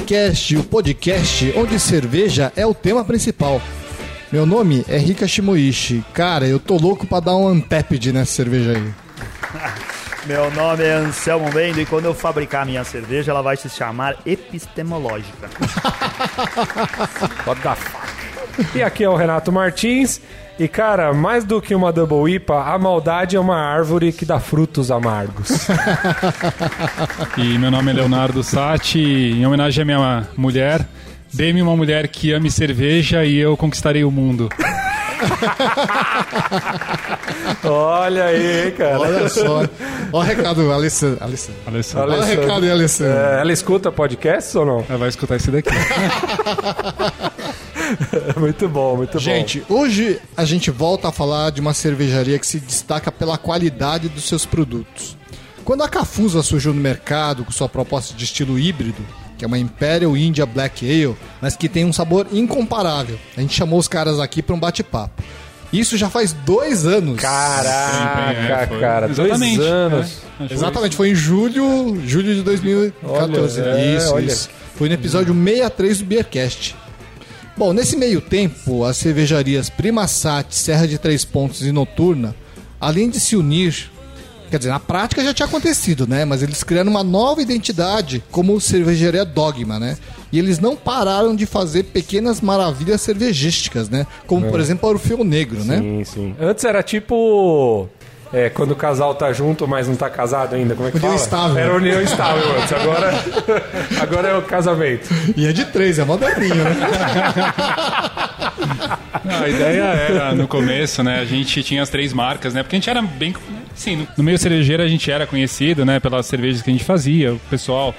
Beercast, o podcast onde cerveja é o tema principal. Meu nome é Rika Shimoishi. Cara, eu tô louco pra dar um untapped nessa cerveja aí. Meu nome é Anselmo Bendo e quando eu fabricar minha cerveja, ela vai se chamar epistemológica. Pode dar faca. E aqui é o Renato Martins. E cara, mais do que uma Double IPA, a maldade é uma árvore que dá frutos amargos. E meu nome é Leonardo Sati. Em homenagem à minha mulher, dê-me uma mulher que ame cerveja e eu conquistarei o mundo. Olha aí, cara. Olha só. Olha o recado, Alessandro. Alessandro. Alessandro. Olha o recado aí, Alessandro. É, ela escuta podcast ou não? Ela vai escutar esse daqui. muito bom, muito Gente, hoje a gente volta a falar de uma cervejaria que se destaca pela qualidade dos seus produtos. Quando a Cafusa surgiu no mercado com sua proposta de estilo híbrido, que é uma Imperial India Black Ale, mas que tem um sabor incomparável, a gente chamou os caras aqui para um bate-papo. Isso já faz dois anos. bom. Caraca, É, foi. cara, Exatamente, dois anos. é. Exatamente, foi em julho, julho de 2014. Olha, é, isso, olha. isso. Foi no episódio 63 do Beercast. Bom, nesse meio tempo, as cervejarias Primasat, Serra de Três Pontos e Noturna, além de se unir, quer dizer, na prática já tinha acontecido, né? Mas eles criaram uma nova identidade como cervejaria Dogma, né? E eles não pararam de fazer pequenas maravilhas cervejísticas, né? Como, por exemplo, a Orfeu Negro, né? Sim, sim. Antes era tipo. É, quando o casal tá junto, mas não tá casado ainda, como é que União fala? estável. Era união estável antes, agora, agora é o casamento. E é de três, é moderninho, né? Não, a ideia era, no começo, né? A gente tinha as três marcas, né? Porque a gente era bem. Sim, no- meio cervejeiro a gente era conhecido, né? Pelas cervejas que a gente fazia. O pessoal,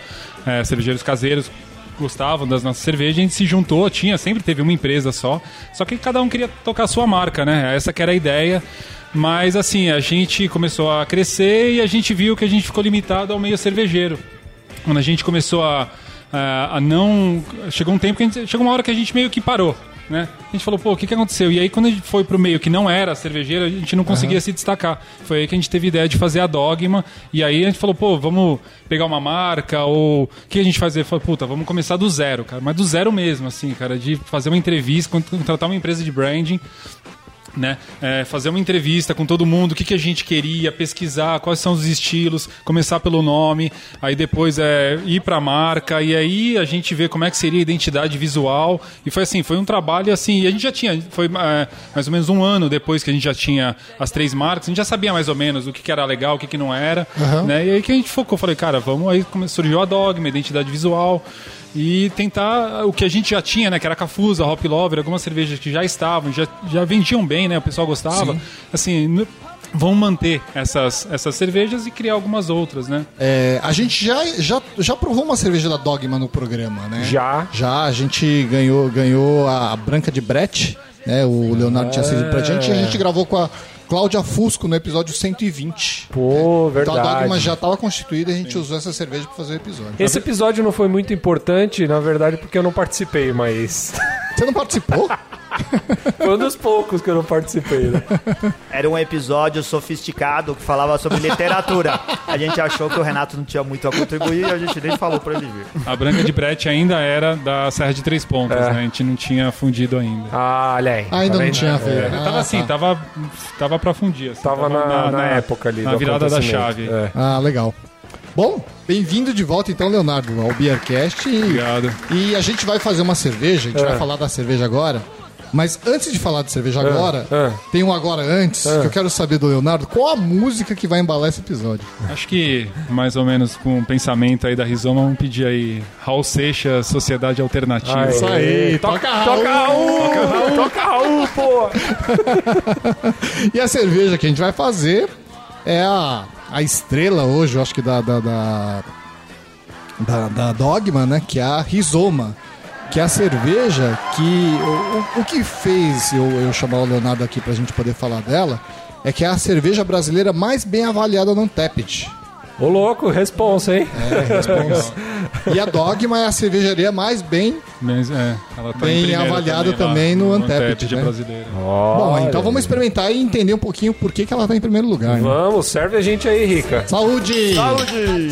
é, cervejeiros caseiros, gostavam das nossas cervejas. A gente se juntou, tinha, sempre teve uma empresa só. Só que cada um queria tocar a sua marca, né? Essa que era a ideia. Mas, assim, a gente começou a crescer e a gente viu que a gente ficou limitado ao meio cervejeiro. Quando a gente começou a, a, a não. Chegou um tempo que gente, chegou uma hora que a gente meio que parou. Né? A gente falou, pô, o que, que aconteceu? E aí, quando a gente foi pro meio que não era cervejeiro, a gente não conseguia se destacar. Foi aí que a gente teve a ideia de fazer a Dogma. E aí a gente falou, pô, vamos pegar uma marca, ou o que a gente fazer? Falou, puta, vamos começar do zero, cara. Mas do zero mesmo, assim, cara, de fazer uma entrevista, contratar uma empresa de branding né? É, fazer uma entrevista com todo mundo, o que, que a gente queria, pesquisar quais são os estilos, começar pelo nome, aí depois é, ir para a marca e aí a gente vê como é que seria a identidade visual e foi assim, foi um trabalho assim, e a gente já tinha, foi é, mais ou menos um ano depois que a gente já tinha as três marcas, a gente já sabia mais ou menos o que, que era legal, o que, que não era, né? E aí que a gente focou, falei, cara, vamos aí surgiu a Dogma, a identidade visual e tentar o que a gente já tinha, né? Que era Cafusa, Hop Lover, algumas cervejas que já estavam, já, já vendiam bem, né? O pessoal gostava. Assim, n- vão manter essas, essas cervejas e criar algumas outras, né? É, a gente já, já, já provou uma cerveja da Dogma no programa, né? Já. Já, a gente ganhou, ganhou a Branca de Brett, né? O Leonardo tinha cedido pra gente e a gente gravou com a Cláudia Fusco no episódio 120. Pô, Então a Dogma verdade. já estava constituída e a gente usou essa cerveja pra fazer o episódio. Esse episódio não foi muito importante, na verdade, porque eu não participei, mas. Você não participou? Foi um dos poucos que eu não participei, né? Era um episódio sofisticado que falava sobre literatura. A gente achou que o Renato não tinha muito a contribuir e a gente nem falou pra ele vir. A Branca de Brett ainda era da Serra de Três Pontos, É. né? A gente não tinha fundido ainda. Ah, olha aí. Ainda Tá não tinha feito. É, tava assim, tava, tava pra fundir. Assim, Tava na, na época ali. Na virada da chave. É. Ah, legal. Bom, bem-vindo de volta então, Leonardo, ao Beercast. E, Obrigado. e a gente vai fazer uma cerveja, a gente É. vai falar da cerveja agora. Mas antes de falar de cerveja agora, é. tem um agora antes, que eu quero saber do Leonardo, qual a música que vai embalar esse episódio? Acho que, mais ou menos com o pensamento aí da Rizoma, vamos pedir aí Raul Seixas, Sociedade Alternativa. Aê. Isso aí, toca, toca Raul. toca Raul, toca Raul, pô. E a cerveja que a gente vai fazer é a, a estrela hoje, eu acho que da, da, da, da, da Dogma, né? Que é a Rizoma. Que é a cerveja que. O, o- que fez eu, eu chamar o Leonardo aqui pra gente poder falar dela é que é a cerveja brasileira mais bem avaliada no Untapped. Ô, louco, responsa, hein? É, responsa. e a Dogma é a cervejaria mais bem. Mas, é, ela tá Bem avaliada lá também no Untapped, né? brasileiro. Bom, então vamos experimentar e entender um pouquinho por que, que ela tá em primeiro lugar. né? Vamos, serve a gente aí, Rica. Saúde! Saúde!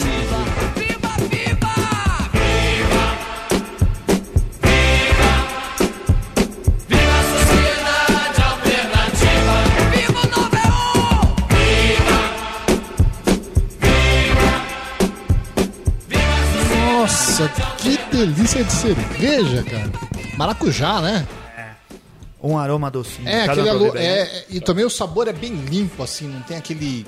Delícia de cerveja, cara. Maracujá, né? Um aroma docinho. É, aquele ver bem? é, é, e também o sabor é bem limpo, assim, não tem aquele,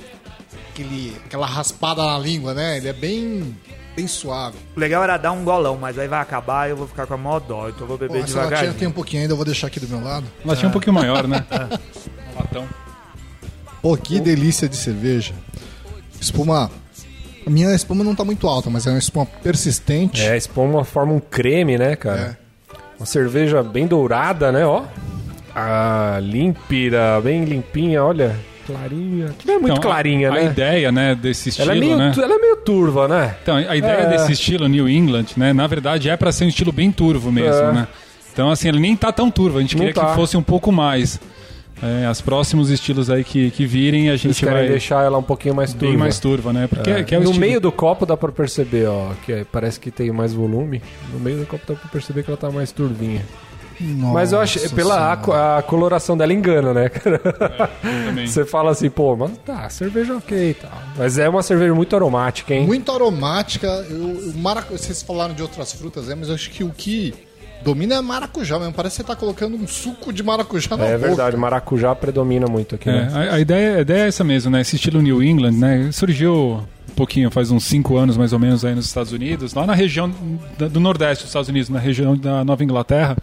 aquele aquela raspada na língua, né? Ele é bem, bem suave. O legal era dar um golão, mas aí vai acabar e eu vou ficar com a mó dó, então eu vou Pô, beber essa latinha devagar. tem um pouquinho ainda, eu vou deixar aqui do meu lado. Ela tinha um pouquinho maior, né? Latão. Pô, que delícia de cerveja. Espuma. A minha espuma não tá muito alta, mas é uma espuma persistente. É, espuma forma um creme, né, cara? Uma cerveja bem dourada, né, ó. Ah, límpida, bem limpinha, olha. Clarinha. Não é muito Então, clarinha, a, né? A ideia, né, desse estilo, ela, é meio, né? ela é meio turva, né? Então, a ideia É. desse estilo New England, né, na verdade é pra ser um estilo bem turvo mesmo, É. né? Então, assim, ele nem tá tão turvo, a gente Não queria tá. que fosse um pouco mais. É, os próximos estilos aí que, que virem, a gente vai deixar ela um pouquinho mais turva. bem mais turva, né? Porque é, que é o no estilo. meio do copo dá pra perceber, ó, que é- parece que tem mais volume. No meio do copo dá pra perceber que ela tá mais turvinha. Mas eu acho, Nossa pela a, a coloração dela engana, né, cara? também. Você fala assim, pô, mas tá, cerveja ok e tal. Mas é uma cerveja muito aromática, hein? Muito aromática. Eu, o maracu... Vocês falaram de outras frutas, é, mas eu acho que o que domina é maracujá mesmo. Parece que você tá colocando um suco de maracujá na É boca. verdade, maracujá predomina muito aqui, É, né? a, a ideia, a ideia é essa mesmo, né? Esse estilo New England, né? Surgiu um pouquinho, faz uns cinco anos mais ou menos aí nos Estados Unidos, lá na região do Nordeste dos Estados Unidos, na região da Nova Inglaterra.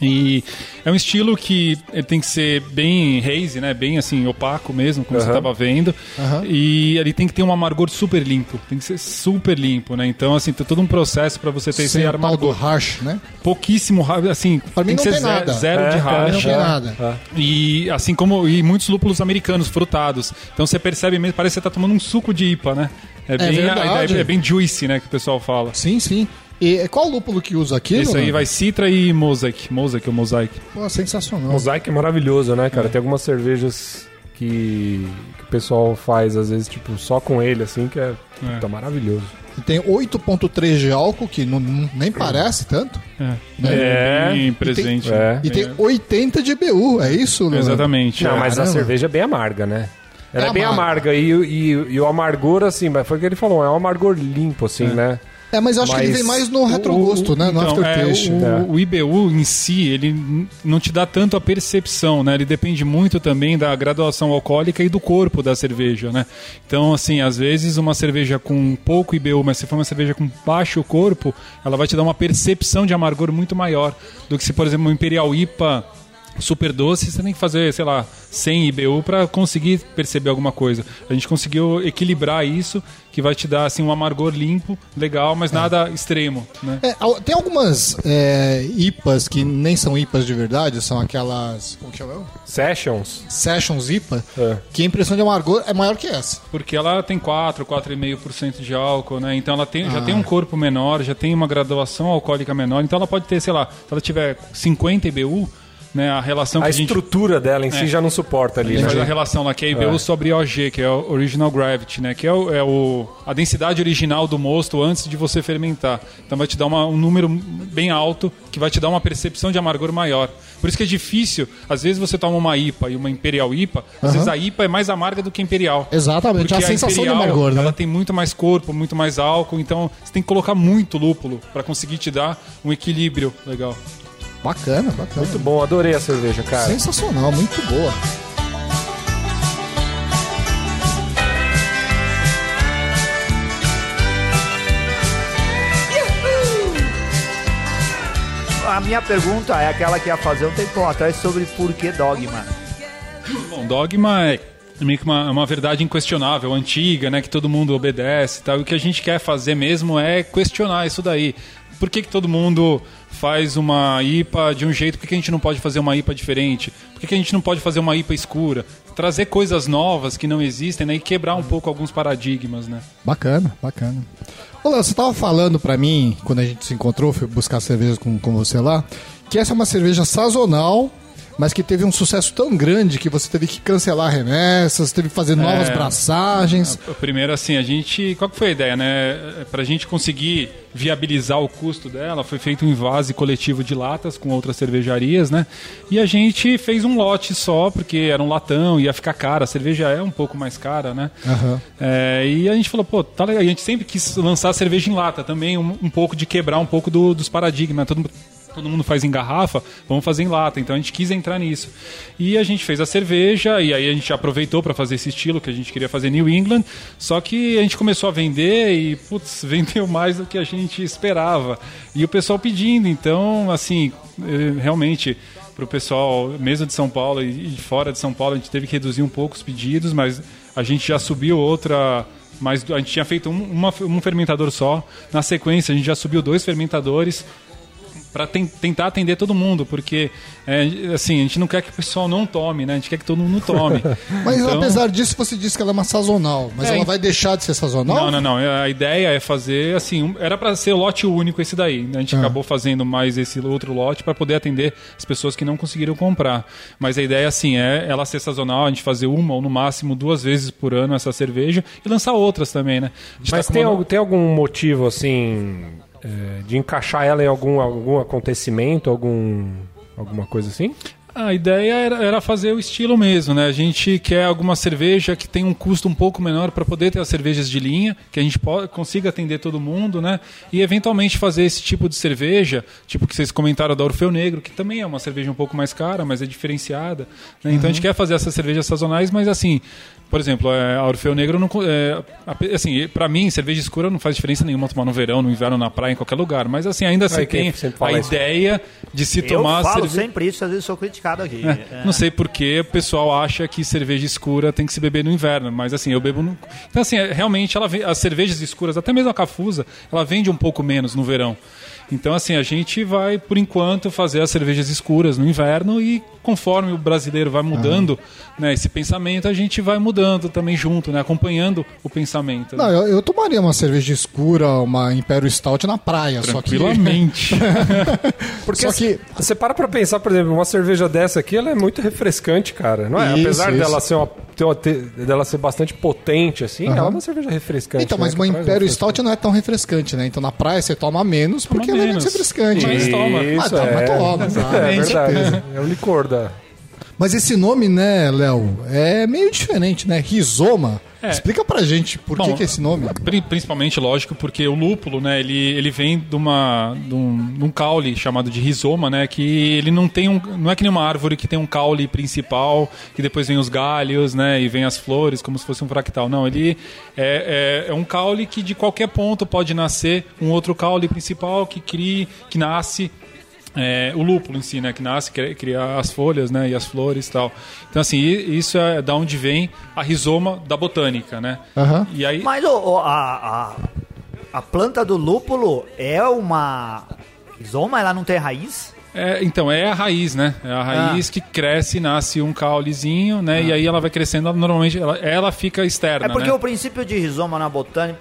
E é um estilo que ele tem que ser bem hazy, né? Bem assim, opaco mesmo, como você Aham. estava vendo. Aham. E ele tem que ter um amargor super limpo. Tem que ser super limpo, né? Então, assim, tem todo um processo para você ter esse Sem o tal do amargor. harsh, né? Pouquíssimo, ra- assim, Pra mim tem que não ser tem nada. zero É, de é, racha. não tem nada. É. E assim como e muitos lúpulos americanos frutados. Então você percebe mesmo, parece que você tá tomando um suco de IPA, né? É, bem, a verdade. é bem juicy, né, que o pessoal fala. Sim, sim. E qual lúpulo que usa aquilo? Esse aí né? vai Citra e Mosaic. Mosaic ou Mosaic. Pô, sensacional. Mosaic é maravilhoso, né, cara? Tem algumas cervejas que, que o pessoal faz, às vezes, tipo, só com ele, assim, que é, É. tá maravilhoso. E tem 8.3 de álcool, que não, nem parece tanto. É, É. bem presente. É. E tem 80 de EBU, é isso? Luan? Exatamente. Não, é. mas a cerveja é bem amarga, né? Ela é, É bem amarga. amarga e, e, e o amargor, assim, mas foi o que ele falou, é um amargor limpo, assim, né? É, mas eu acho que ele Mas vem mais no retrogosto, né? No Então, é, aftertaste. o, o IBU em si, ele não te dá tanto a percepção, né? Ele depende muito também da graduação alcoólica e do corpo da cerveja, né? Então, assim, às vezes uma cerveja com pouco IBU, mas se for uma cerveja com baixo corpo, ela vai te dar uma percepção de amargor muito maior do que se, por exemplo, uma Imperial IPA super doce, você tem que fazer, sei lá, 100 IBU para conseguir perceber alguma coisa. A gente conseguiu equilibrar isso, que vai te dar assim um amargor limpo, legal, mas nada extremo, né? É, tem algumas é, IPAs que nem são IPAs de verdade, são aquelas. Como que chama? Sessions. Sessions IPA, É. que a impressão de amargor é maior que essa. Porque ela tem 4, 4,5% de álcool, né? Então ela tem, já tem um corpo menor, já tem uma graduação alcoólica menor. Então ela pode ter, sei lá, se ela tiver 50 IBU, né? A relação que A a gente estrutura dela em si É. já não suporta a ali, gente né? faz a relação lá que é IBU É. sobre OG, que é o Original Gravity, né? Que é, o, é o- a densidade original do mosto antes de você fermentar. Então vai te dar uma- um número bem alto que vai te dar uma percepção de amargor maior. Por isso que é difícil. Às vezes você toma uma IPA e uma Imperial IPA, às vezes a IPA é mais amarga do que a Imperial. Exatamente, Porque a sensação de amargor, né? ela tem muito mais corpo, muito mais álcool, então você tem que colocar muito lúpulo para conseguir te dar um equilíbrio legal. Bacana, bacana. Muito bom, adorei a cerveja, cara. Sensacional, muito boa. A minha pergunta é aquela que ia fazer um tempão atrás sobre por que dogma. Bom, dogma é meio que uma, uma verdade inquestionável, antiga, né, que todo mundo obedece e tal. E o que a gente quer fazer mesmo é questionar isso daí. Por que, que todo mundo faz uma IPA de um jeito? Por que, que a gente não pode fazer uma IPA diferente? Por que, que a gente não pode fazer uma IPA escura? Trazer coisas novas que não existem né, e quebrar um pouco alguns paradigmas, né? Bacana, bacana. Léo, você tava falando pra mim, quando a gente se encontrou, fui buscar cerveja com, com você lá, que essa é uma cerveja sazonal, mas que teve um sucesso tão grande que você teve que cancelar remessas, teve que fazer novas É. braçagens. Primeiro, assim, a gente. Qual que foi a ideia, né? Pra gente conseguir viabilizar o custo dela, foi feito um invase coletivo de latas com outras cervejarias, né? E a gente fez um lote só, porque era um latão, ia ficar cara. A cerveja é um pouco mais cara, né? Aham. É, e a gente falou, pô, tá legal. A gente sempre quis lançar cerveja em lata também, um, um pouco de quebrar um pouco do- dos paradigmas. Todo, mundo- todo mundo faz em garrafa, vamos fazer em lata. Então a gente quis entrar nisso. E a gente fez a cerveja, e aí a gente aproveitou para fazer esse estilo que a gente queria fazer New England. Só que a gente começou a vender e, putz, vendeu mais do que a gente esperava. E o pessoal pedindo. Então, assim, eh, realmente para o pessoal, mesmo de São Paulo e e fora de São Paulo, a gente teve que reduzir um pouco os pedidos, mas a gente já subiu outra. Mas a gente tinha feito um, uma- um fermentador só. Na sequência, a gente já subiu dois fermentadores para tentar atender todo mundo, porque é, assim a gente não quer que o pessoal não tome, né? A gente quer que todo mundo tome. Mas Então- apesar disso, você disse que ela é uma sazonal. Mas É, ela vai deixar de ser sazonal? Não, não, não. A ideia é fazer assim. um- Era para ser lote único esse daí. A gente acabou fazendo mais esse outro lote para poder atender as pessoas que não conseguiram comprar. Mas a ideia assim é ela ser sazonal, a gente fazer uma ou no máximo duas vezes por ano essa cerveja e lançar outras também, né? Gente Mas tá tem, uma- algum, tem algum motivo, assim, é, de encaixar ela em algum, algum acontecimento, algum, alguma coisa assim? A ideia era, era fazer o estilo mesmo, né? A gente quer alguma cerveja que tenha um custo um pouco menor para poder ter as cervejas de linha, que a gente po- consiga atender todo mundo, né? E eventualmente fazer esse tipo de cerveja, tipo que vocês comentaram da Orfeu Negro, que também é uma cerveja um pouco mais cara, mas é diferenciada. né? Então a gente quer fazer essas cervejas sazonais, mas assim, por exemplo, é, a Orfeu Negro não é, assim, para mim, cerveja escura não faz diferença nenhuma tomar no verão, no inverno, na praia, em qualquer lugar. Mas assim, ainda assim Aí quem tem a fala isso? ideia de se Eu tomar falo cerveja. sempre isso, às vezes sou criticado aqui. É, É. Não sei porque o pessoal acha que cerveja escura tem que se beber no inverno, mas assim, eu bebo no. Então, assim, é, realmente, ela as cervejas escuras, até mesmo a cafusa, ela vende um pouco menos no verão. Então, assim, a gente vai, por enquanto, fazer as cervejas escuras no inverno e conforme o brasileiro vai mudando né, esse pensamento, a gente vai mudando também junto, né, acompanhando o pensamento. né? Não, eu, eu tomaria uma cerveja escura, uma Imperial Stout na praia, só que... Tranquilamente. Porque Só assim, você para pra pensar, por exemplo, uma cerveja dessa aqui, ela é muito refrescante, cara, não é? Isso, Apesar isso. dela ser uma, dela ser bastante potente, assim, ela é uma cerveja refrescante. Então, né, mas que uma refresco. Stout não é tão refrescante, né? Então na praia você toma menos porque Toma ela é menos refrescante. Mas toma. Isso, Ah, tá, é. mas toma, tá, é com verdade. É o licor da... Mas esse nome, né, Léo, é meio diferente, né? Rizoma. É. Explica pra gente por que, Bom, que é esse nome. Pri- Principalmente, lógico, porque o lúpulo, né, ele, ele vem de, uma, de, um, de um caule chamado de rizoma, né, que ele não tem um, não é que nem uma árvore que tem um caule principal, que depois vem os galhos, né, e vem as flores, como se fosse um fractal. Não, ele é, é, é um caule que de qualquer ponto pode nascer um outro caule principal que cria, que nasce é, o lúpulo em si, né, que nasce, cria, cria as folhas, né, e as flores e tal. Então, assim, isso é da onde vem a rizoma da botânica, né. Aham. E aí, Mas ô, a, a, a planta do lúpulo é uma rizoma? Ela não tem raiz? É, então, é a raiz, né? É a raiz que cresce, nasce um caulezinho, né? E aí ela vai crescendo, ela, normalmente ela, ela fica externa, É porque né? o princípio de rizoma na botânica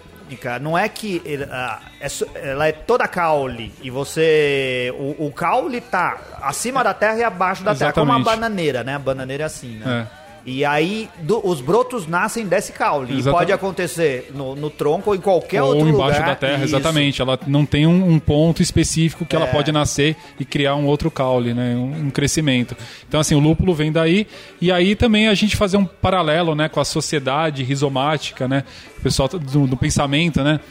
não é que é ela é toda caule e você o, o caule tá acima da terra e abaixo da terra, como uma Exatamente. bananeira, né? A bananeira é assim, né? É. E aí do- os brotos nascem desse caule. E Exatamente. pode acontecer no, no tronco ou em qualquer Ou outro embaixo lugar. da terra, Isso. exatamente. Ela não tem um, um ponto específico que ela É. pode nascer e criar um outro caule, né? Um, um crescimento. Então, assim, o lúpulo vem daí. E aí também a gente fazer um paralelo, né? Com a sociedade rizomática, né? O pessoal do, do pensamento, né?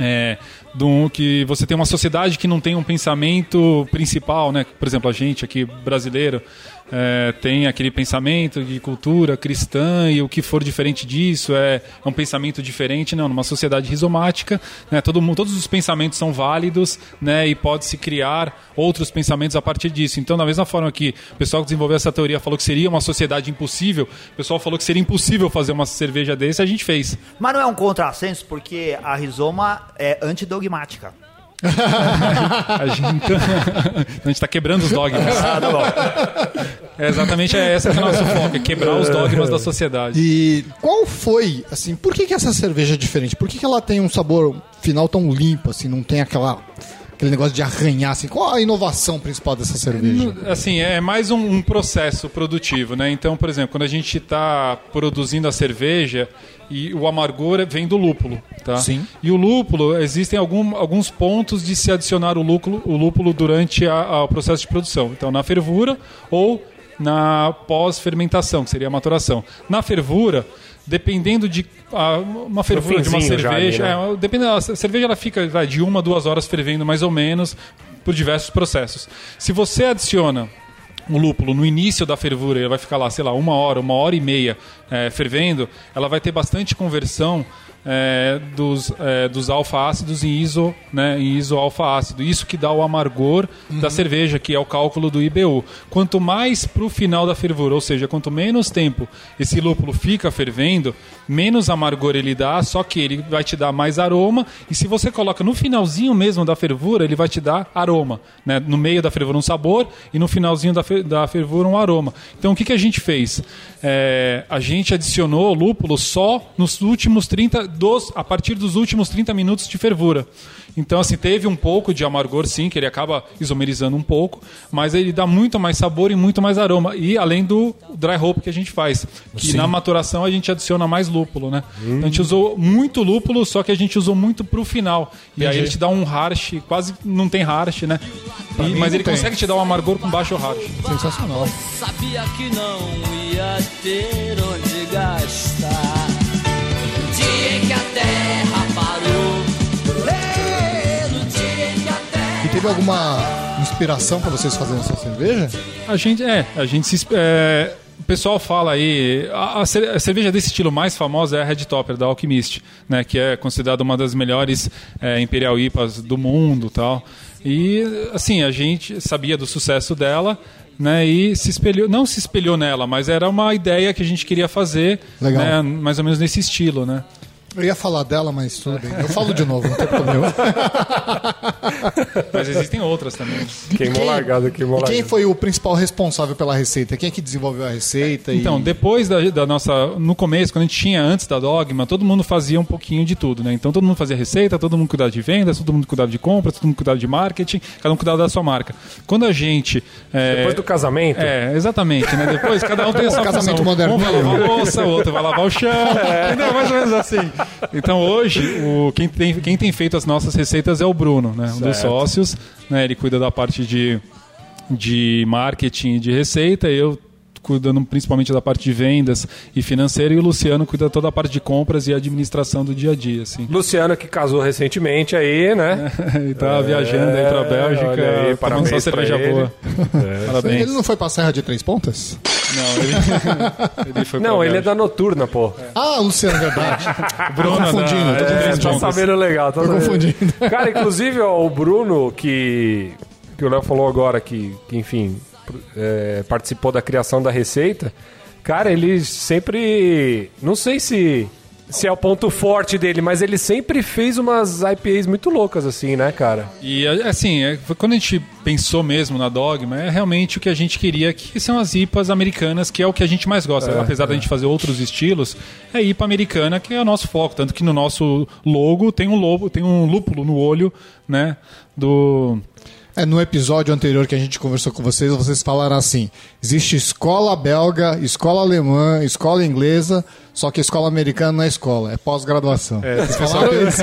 É, do, que você tem uma sociedade que não tem um pensamento principal, né? Por exemplo, a gente aqui brasileiro é, tem aquele pensamento de cultura cristã e o que for diferente disso é, é um pensamento diferente, não. Numa sociedade rizomática, né? Todo mundo, todos os pensamentos são válidos, né? E pode se criar outros pensamentos a partir disso. Então, da mesma forma que o pessoal que desenvolveu essa teoria falou que seria uma sociedade impossível, o pessoal falou que seria impossível fazer uma cerveja desse, a gente fez. Mas não é um contrassenso porque a rizoma é antidogmática. A gente, a gente tá quebrando os dogmas. É exatamente essa que é o nosso foco, é quebrar os dogmas da sociedade. E qual foi, assim, por que, que essa cerveja é diferente? Por que, que ela tem um sabor final tão limpo, assim, não tem aquela aquele negócio de arranhar, assim. Qual a inovação principal dessa cerveja? Assim, é mais um, um processo produtivo, né? Então, por exemplo, quando a gente está produzindo a cerveja e o amargor vem do lúpulo, tá? Sim. E o lúpulo, existem algum, alguns pontos de se adicionar o lúpulo, o lúpulo durante o processo de produção. Então, na fervura ou na pós-fermentação, que seria a maturação. Na fervura, dependendo de ah, uma fervura de uma já cerveja, ali, né? é, dependendo, a cerveja ela fica vai, de uma a duas horas fervendo mais ou menos por diversos processos. Se você adiciona o lúpulo no início da fervura, ele vai ficar lá, sei lá, uma hora, uma hora e meia eh, fervendo, ela vai ter bastante conversão eh, dos, eh, dos alfa-ácidos em iso, né, em iso-alfa-ácido. Isso que dá o amargor da cerveja, que é o cálculo do IBU. Quanto mais para o final da fervura, ou seja, quanto menos tempo esse lúpulo fica fervendo, menos amargor ele dá, só que ele vai te dar mais aroma. E se você coloca no finalzinho mesmo da fervura, ele vai te dar aroma. Né? No meio da fervura um sabor e no finalzinho da, fer- da fervura um aroma. Então o que, que a gente fez? É, a gente adicionou lúpulo só nos últimos 30, dos, a partir dos últimos 30 minutos de fervura. Então, assim, teve um pouco de amargor, sim, que ele acaba isomerizando um pouco, mas ele dá muito mais sabor e muito mais aroma. E além do dry hop que a gente faz, que na maturação a gente adiciona mais lúpulo, né? Então, a gente usou muito lúpulo, só que a gente usou muito pro final. E aí Entendi. ele te dá um harsh, quase não tem harsh, né? E- mas ele tem. consegue te dar um amargor com baixo harsh. Sensacional. Sabia que não ia ter onde gastar. Teve alguma inspiração pra vocês fazerem essa cerveja? A gente, é, a gente se. é, o pessoal fala aí. A, a cer- a cerveja desse estilo mais famosa é a Red Topper, da Alchemist, né? Que é considerada uma das melhores é, Imperial IPAs do mundo tal. E, assim, a gente sabia do sucesso dela. Né, e se espelhou, não se espelhou nela, mas era uma ideia que a gente queria fazer, Legal. né, mais ou menos nesse estilo, né? Eu ia falar dela, mas tudo bem. Eu falo de novo, não tem problema. Mas existem outras também. Queimou Quem- largado, queimou E quem foi o principal responsável pela receita? Quem é que desenvolveu a receita? e- Então, depois da, da nossa. No começo, quando a gente tinha antes da Dogma, todo mundo fazia um pouquinho de tudo, né? Então todo mundo fazia receita, todo mundo cuidava de vendas, todo mundo cuidava de compras, todo mundo cuidava de marketing, cada um cuidava da sua marca. Quando a gente. é, Depois do casamento, É, exatamente, né? Depois cada um tem a sua Casamento função. moderno. Um vai lavar a louça, o outro vai lavar o chão. Entendeu? Mais ou menos assim. Então hoje, o, quem, tem, quem tem feito as nossas receitas é o Bruno, né? Um dos sócios. Né? Ele cuida da parte de, de marketing e de receita. Eu cuidando principalmente da parte de vendas e financeira. E o Luciano cuida toda a parte de compras e administração do dia a dia, assim. Luciano que casou recentemente aí, né? e tá viajando aí pra Bélgica, olha aí, parabéns pra cerveja ele. boa. Parabéns. Ele não foi pra Serra de Três Pontas? Não, ele, ele foi Não, ele é Bélgica. da noturna, pô. Ah, Luciano, verdade. Bruno tô confundindo, tô é, É, confundindo. tá sabendo legal. Tá Tô sabendo. confundindo. Cara, inclusive ó, o Bruno, que, que o Léo falou agora, que, que enfim, é, participou da criação da receita, cara, ele sempre. Não sei se, se é o ponto forte dele, mas ele sempre fez umas IPAs muito loucas, assim, né, cara? E assim, é, quando a gente pensou mesmo na Dogma, é realmente o que a gente queria, que são as IPAs americanas, que é o que a gente mais gosta. Apesar da gente fazer outros estilos, é IPA americana que é o nosso foco. Tanto que no nosso logo tem um lobo, tem um lúpulo no olho, né? Do. É, no episódio anterior que a gente conversou com vocês, vocês falaram assim: existe escola belga, escola alemã, escola inglesa, só que a escola americana não é escola, é pós-graduação. É, isso.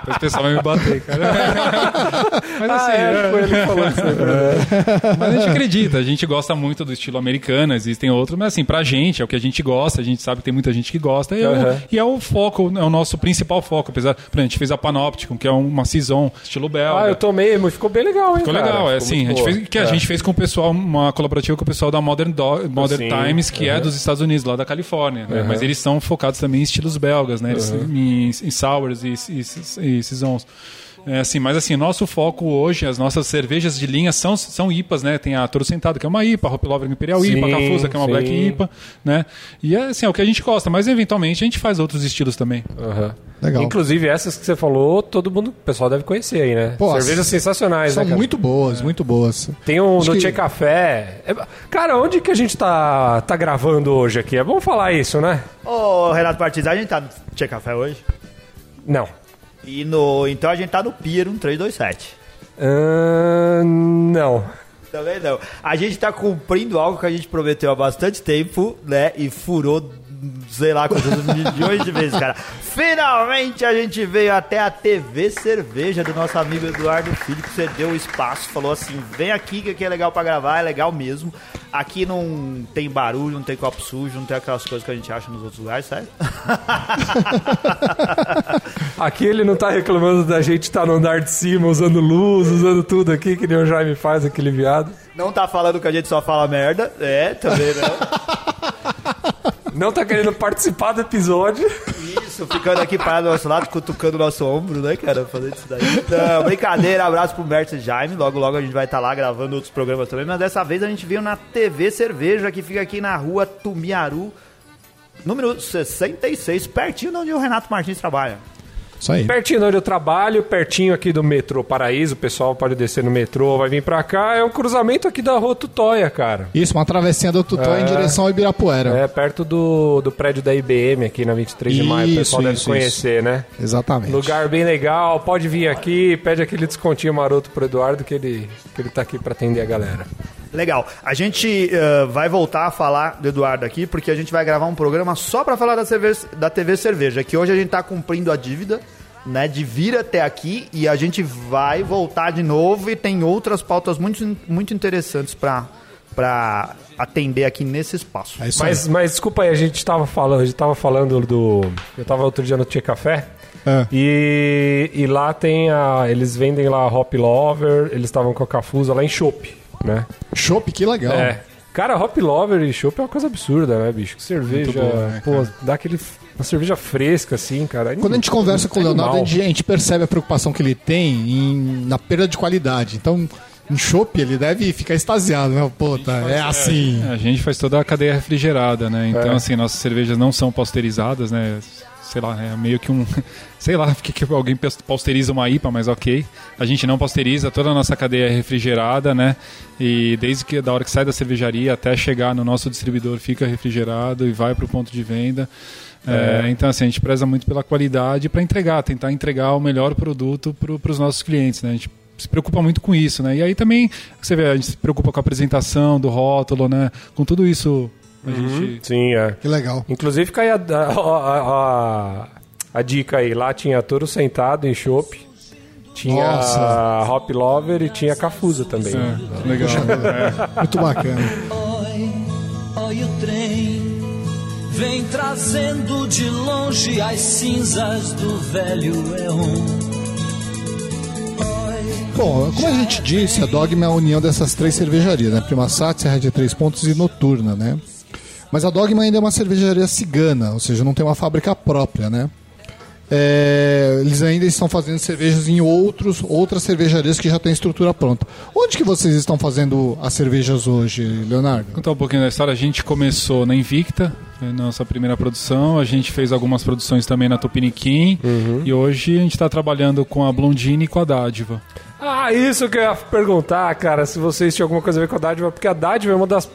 Depois o pessoal vai me bater, cara. Mas assim, é, foi ele que falou isso aí mim. Mas a gente acredita, a gente gosta muito do estilo americano, existem outros, mas assim, pra gente é o que a gente gosta, a gente sabe que tem muita gente que gosta, e, é, o, e é o foco, é o nosso principal foco, apesar, por exemplo, a gente fez a Panopticon, que é uma Saison, estilo belga. Ah, eu tomei, mas ficou bem legal, hein, Ficou cara? legal, é Ficou assim, a gente boa. fez, que a É. gente fez com o pessoal, uma colaborativa com o pessoal da Modern, Do- Modern Sim, Times, que é dos Estados Unidos, lá da Califórnia, né? mas eles são focados também em estilos belgas, né? Eles, em, em sours e, e, e saisons. É, assim, mas assim, nosso foco hoje, as nossas cervejas de linha são, são IPAs, né? Tem a Toro Sentado, que é uma IPA, a Hop Lover Imperial Sim, IPA, a Cafusa, que é uma sim. Black IPA, né? E é assim, é o que a gente gosta, mas eventualmente a gente faz outros estilos também. Aham. Legal. Inclusive, essas que você falou, todo mundo, o pessoal deve conhecer aí, né? Pô, Cervejas sensacionais, São né, muito boas, muito boas. Tem um Acho no que- Tchê Café. É- Cara, onde que a gente tá, tá gravando hoje aqui? É bom falar isso, né? Ô, Renato Partiz, a gente tá no Tchê Café hoje? Não. E no, então a gente tá no Pier 1327. Ah, não. Também não. A gente tá cumprindo algo que a gente prometeu há bastante tempo, né? E furou, sei lá quantos milhões de vezes, cara. Finalmente a gente veio até a TV Cerveja do nosso amigo Eduardo Filho, que cedeu o espaço, falou assim: vem aqui que aqui é legal pra gravar, é legal mesmo. Aqui não tem barulho, não tem copo sujo, não tem aquelas coisas que a gente acha nos outros lugares, sério? Aqui ele não tá reclamando da gente estar no andar de cima, usando luz, usando tudo aqui, que nem o Jaime faz, aquele viado. Não tá falando que a gente só fala merda. É, também não. Não tá querendo participar do episódio. Isso, ficando aqui parado do nosso lado, cutucando o nosso ombro, né, cara? Fazendo isso daí. Não, brincadeira, abraço pro Mertz e Jaime. Logo, logo a gente vai estar lá gravando outros programas também. Mas dessa vez a gente veio na TV Cerveja, que fica aqui na rua Tumiaru, número 66, pertinho de onde o Renato Martins trabalha. Isso aí. Pertinho de onde eu trabalho, pertinho aqui do metrô Paraíso, o pessoal pode descer no metrô, vai vir pra cá. É um cruzamento aqui da rua Tutóia, cara. Isso, uma travessinha do Tutó É. em direção ao Ibirapuera. É perto do, do prédio da IBM aqui na 23 de maio. O pessoal Isso, deve isso, conhecer, né? Exatamente. Lugar bem legal, pode vir aqui, pede aquele descontinho maroto pro Eduardo que ele, que ele tá aqui pra atender a galera. Legal. A gente eh, vai voltar a falar do Eduardo aqui, porque a gente vai gravar um programa só pra falar da, cerveja, da TV Cerveja, que hoje a gente tá cumprindo a dívida, né, de vir até aqui e a gente vai voltar de novo e tem outras pautas muito, muito interessantes pra, pra atender aqui nesse espaço. É Mas, mas desculpa aí, a gente tava falando, a gente tava falando do. Eu tava outro dia no Tia Café. É. E, e lá tem a. Eles vendem lá Hop Lover, eles estavam com a Cafusa lá em Chopp, né? Chopp, que legal. É. Cara, Hop Lover e Chopp é uma coisa absurda, né, bicho? Que cerveja. Boa, né, pô, dá aquele. Uma cerveja fresca, assim, cara. Quando a gente conversa com o Leonardo, a gente, percebe a preocupação que ele tem em- na perda de qualidade. Então, em chopp, ele deve ficar extasiado, né? Puta, é assim. A gente faz toda a cadeia refrigerada, né? Então, É. assim, nossas cervejas não são pasteurizadas, né? Sei lá, é meio que um. Sei lá, porque que alguém pasteuriza uma IPA, mas ok. A gente não pasteuriza, toda a nossa cadeia é refrigerada, né? E desde que da hora que sai da cervejaria até chegar no nosso distribuidor fica refrigerado e vai para o ponto de venda. É, então, assim, a gente preza muito pela qualidade para entregar, tentar entregar o melhor produto para os nossos clientes, né? A gente se preocupa muito com isso, né? E aí também, você vê, a gente se preocupa com a apresentação do rótulo, né? Com tudo isso, a gente... Sim, é. Que legal. Inclusive fica aí a, a, a- a dica aí. Lá tinha Toro Sentado em Chopp. Tinha Nossa. Hop Lover e tinha Cafusa também. É, legal. É. Muito bacana. Oi, oi o trem Vem trazendo de longe as cinzas do velho Eon Bom, como a gente disse, a Dogma é a união dessas três cervejarias, né? Prima Sat, Serra de Três Pontos e Noturna, né? Mas a Dogma ainda é uma cervejaria cigana, ou seja, não tem uma fábrica própria, né? É, eles ainda estão fazendo cervejas em outros, outras cervejarias que já têm estrutura pronta. Onde que vocês estão fazendo as cervejas hoje, Leonardo? Contar um pouquinho da história, a gente começou na Invicta, a nossa primeira produção, a gente fez algumas produções também na Tupiniquim, e hoje a gente está trabalhando com a Blondine e com a Dádiva. Ah, isso que eu ia perguntar, cara, se vocês tinham alguma coisa a ver com a Dádiva, porque a Dádiva é uma das.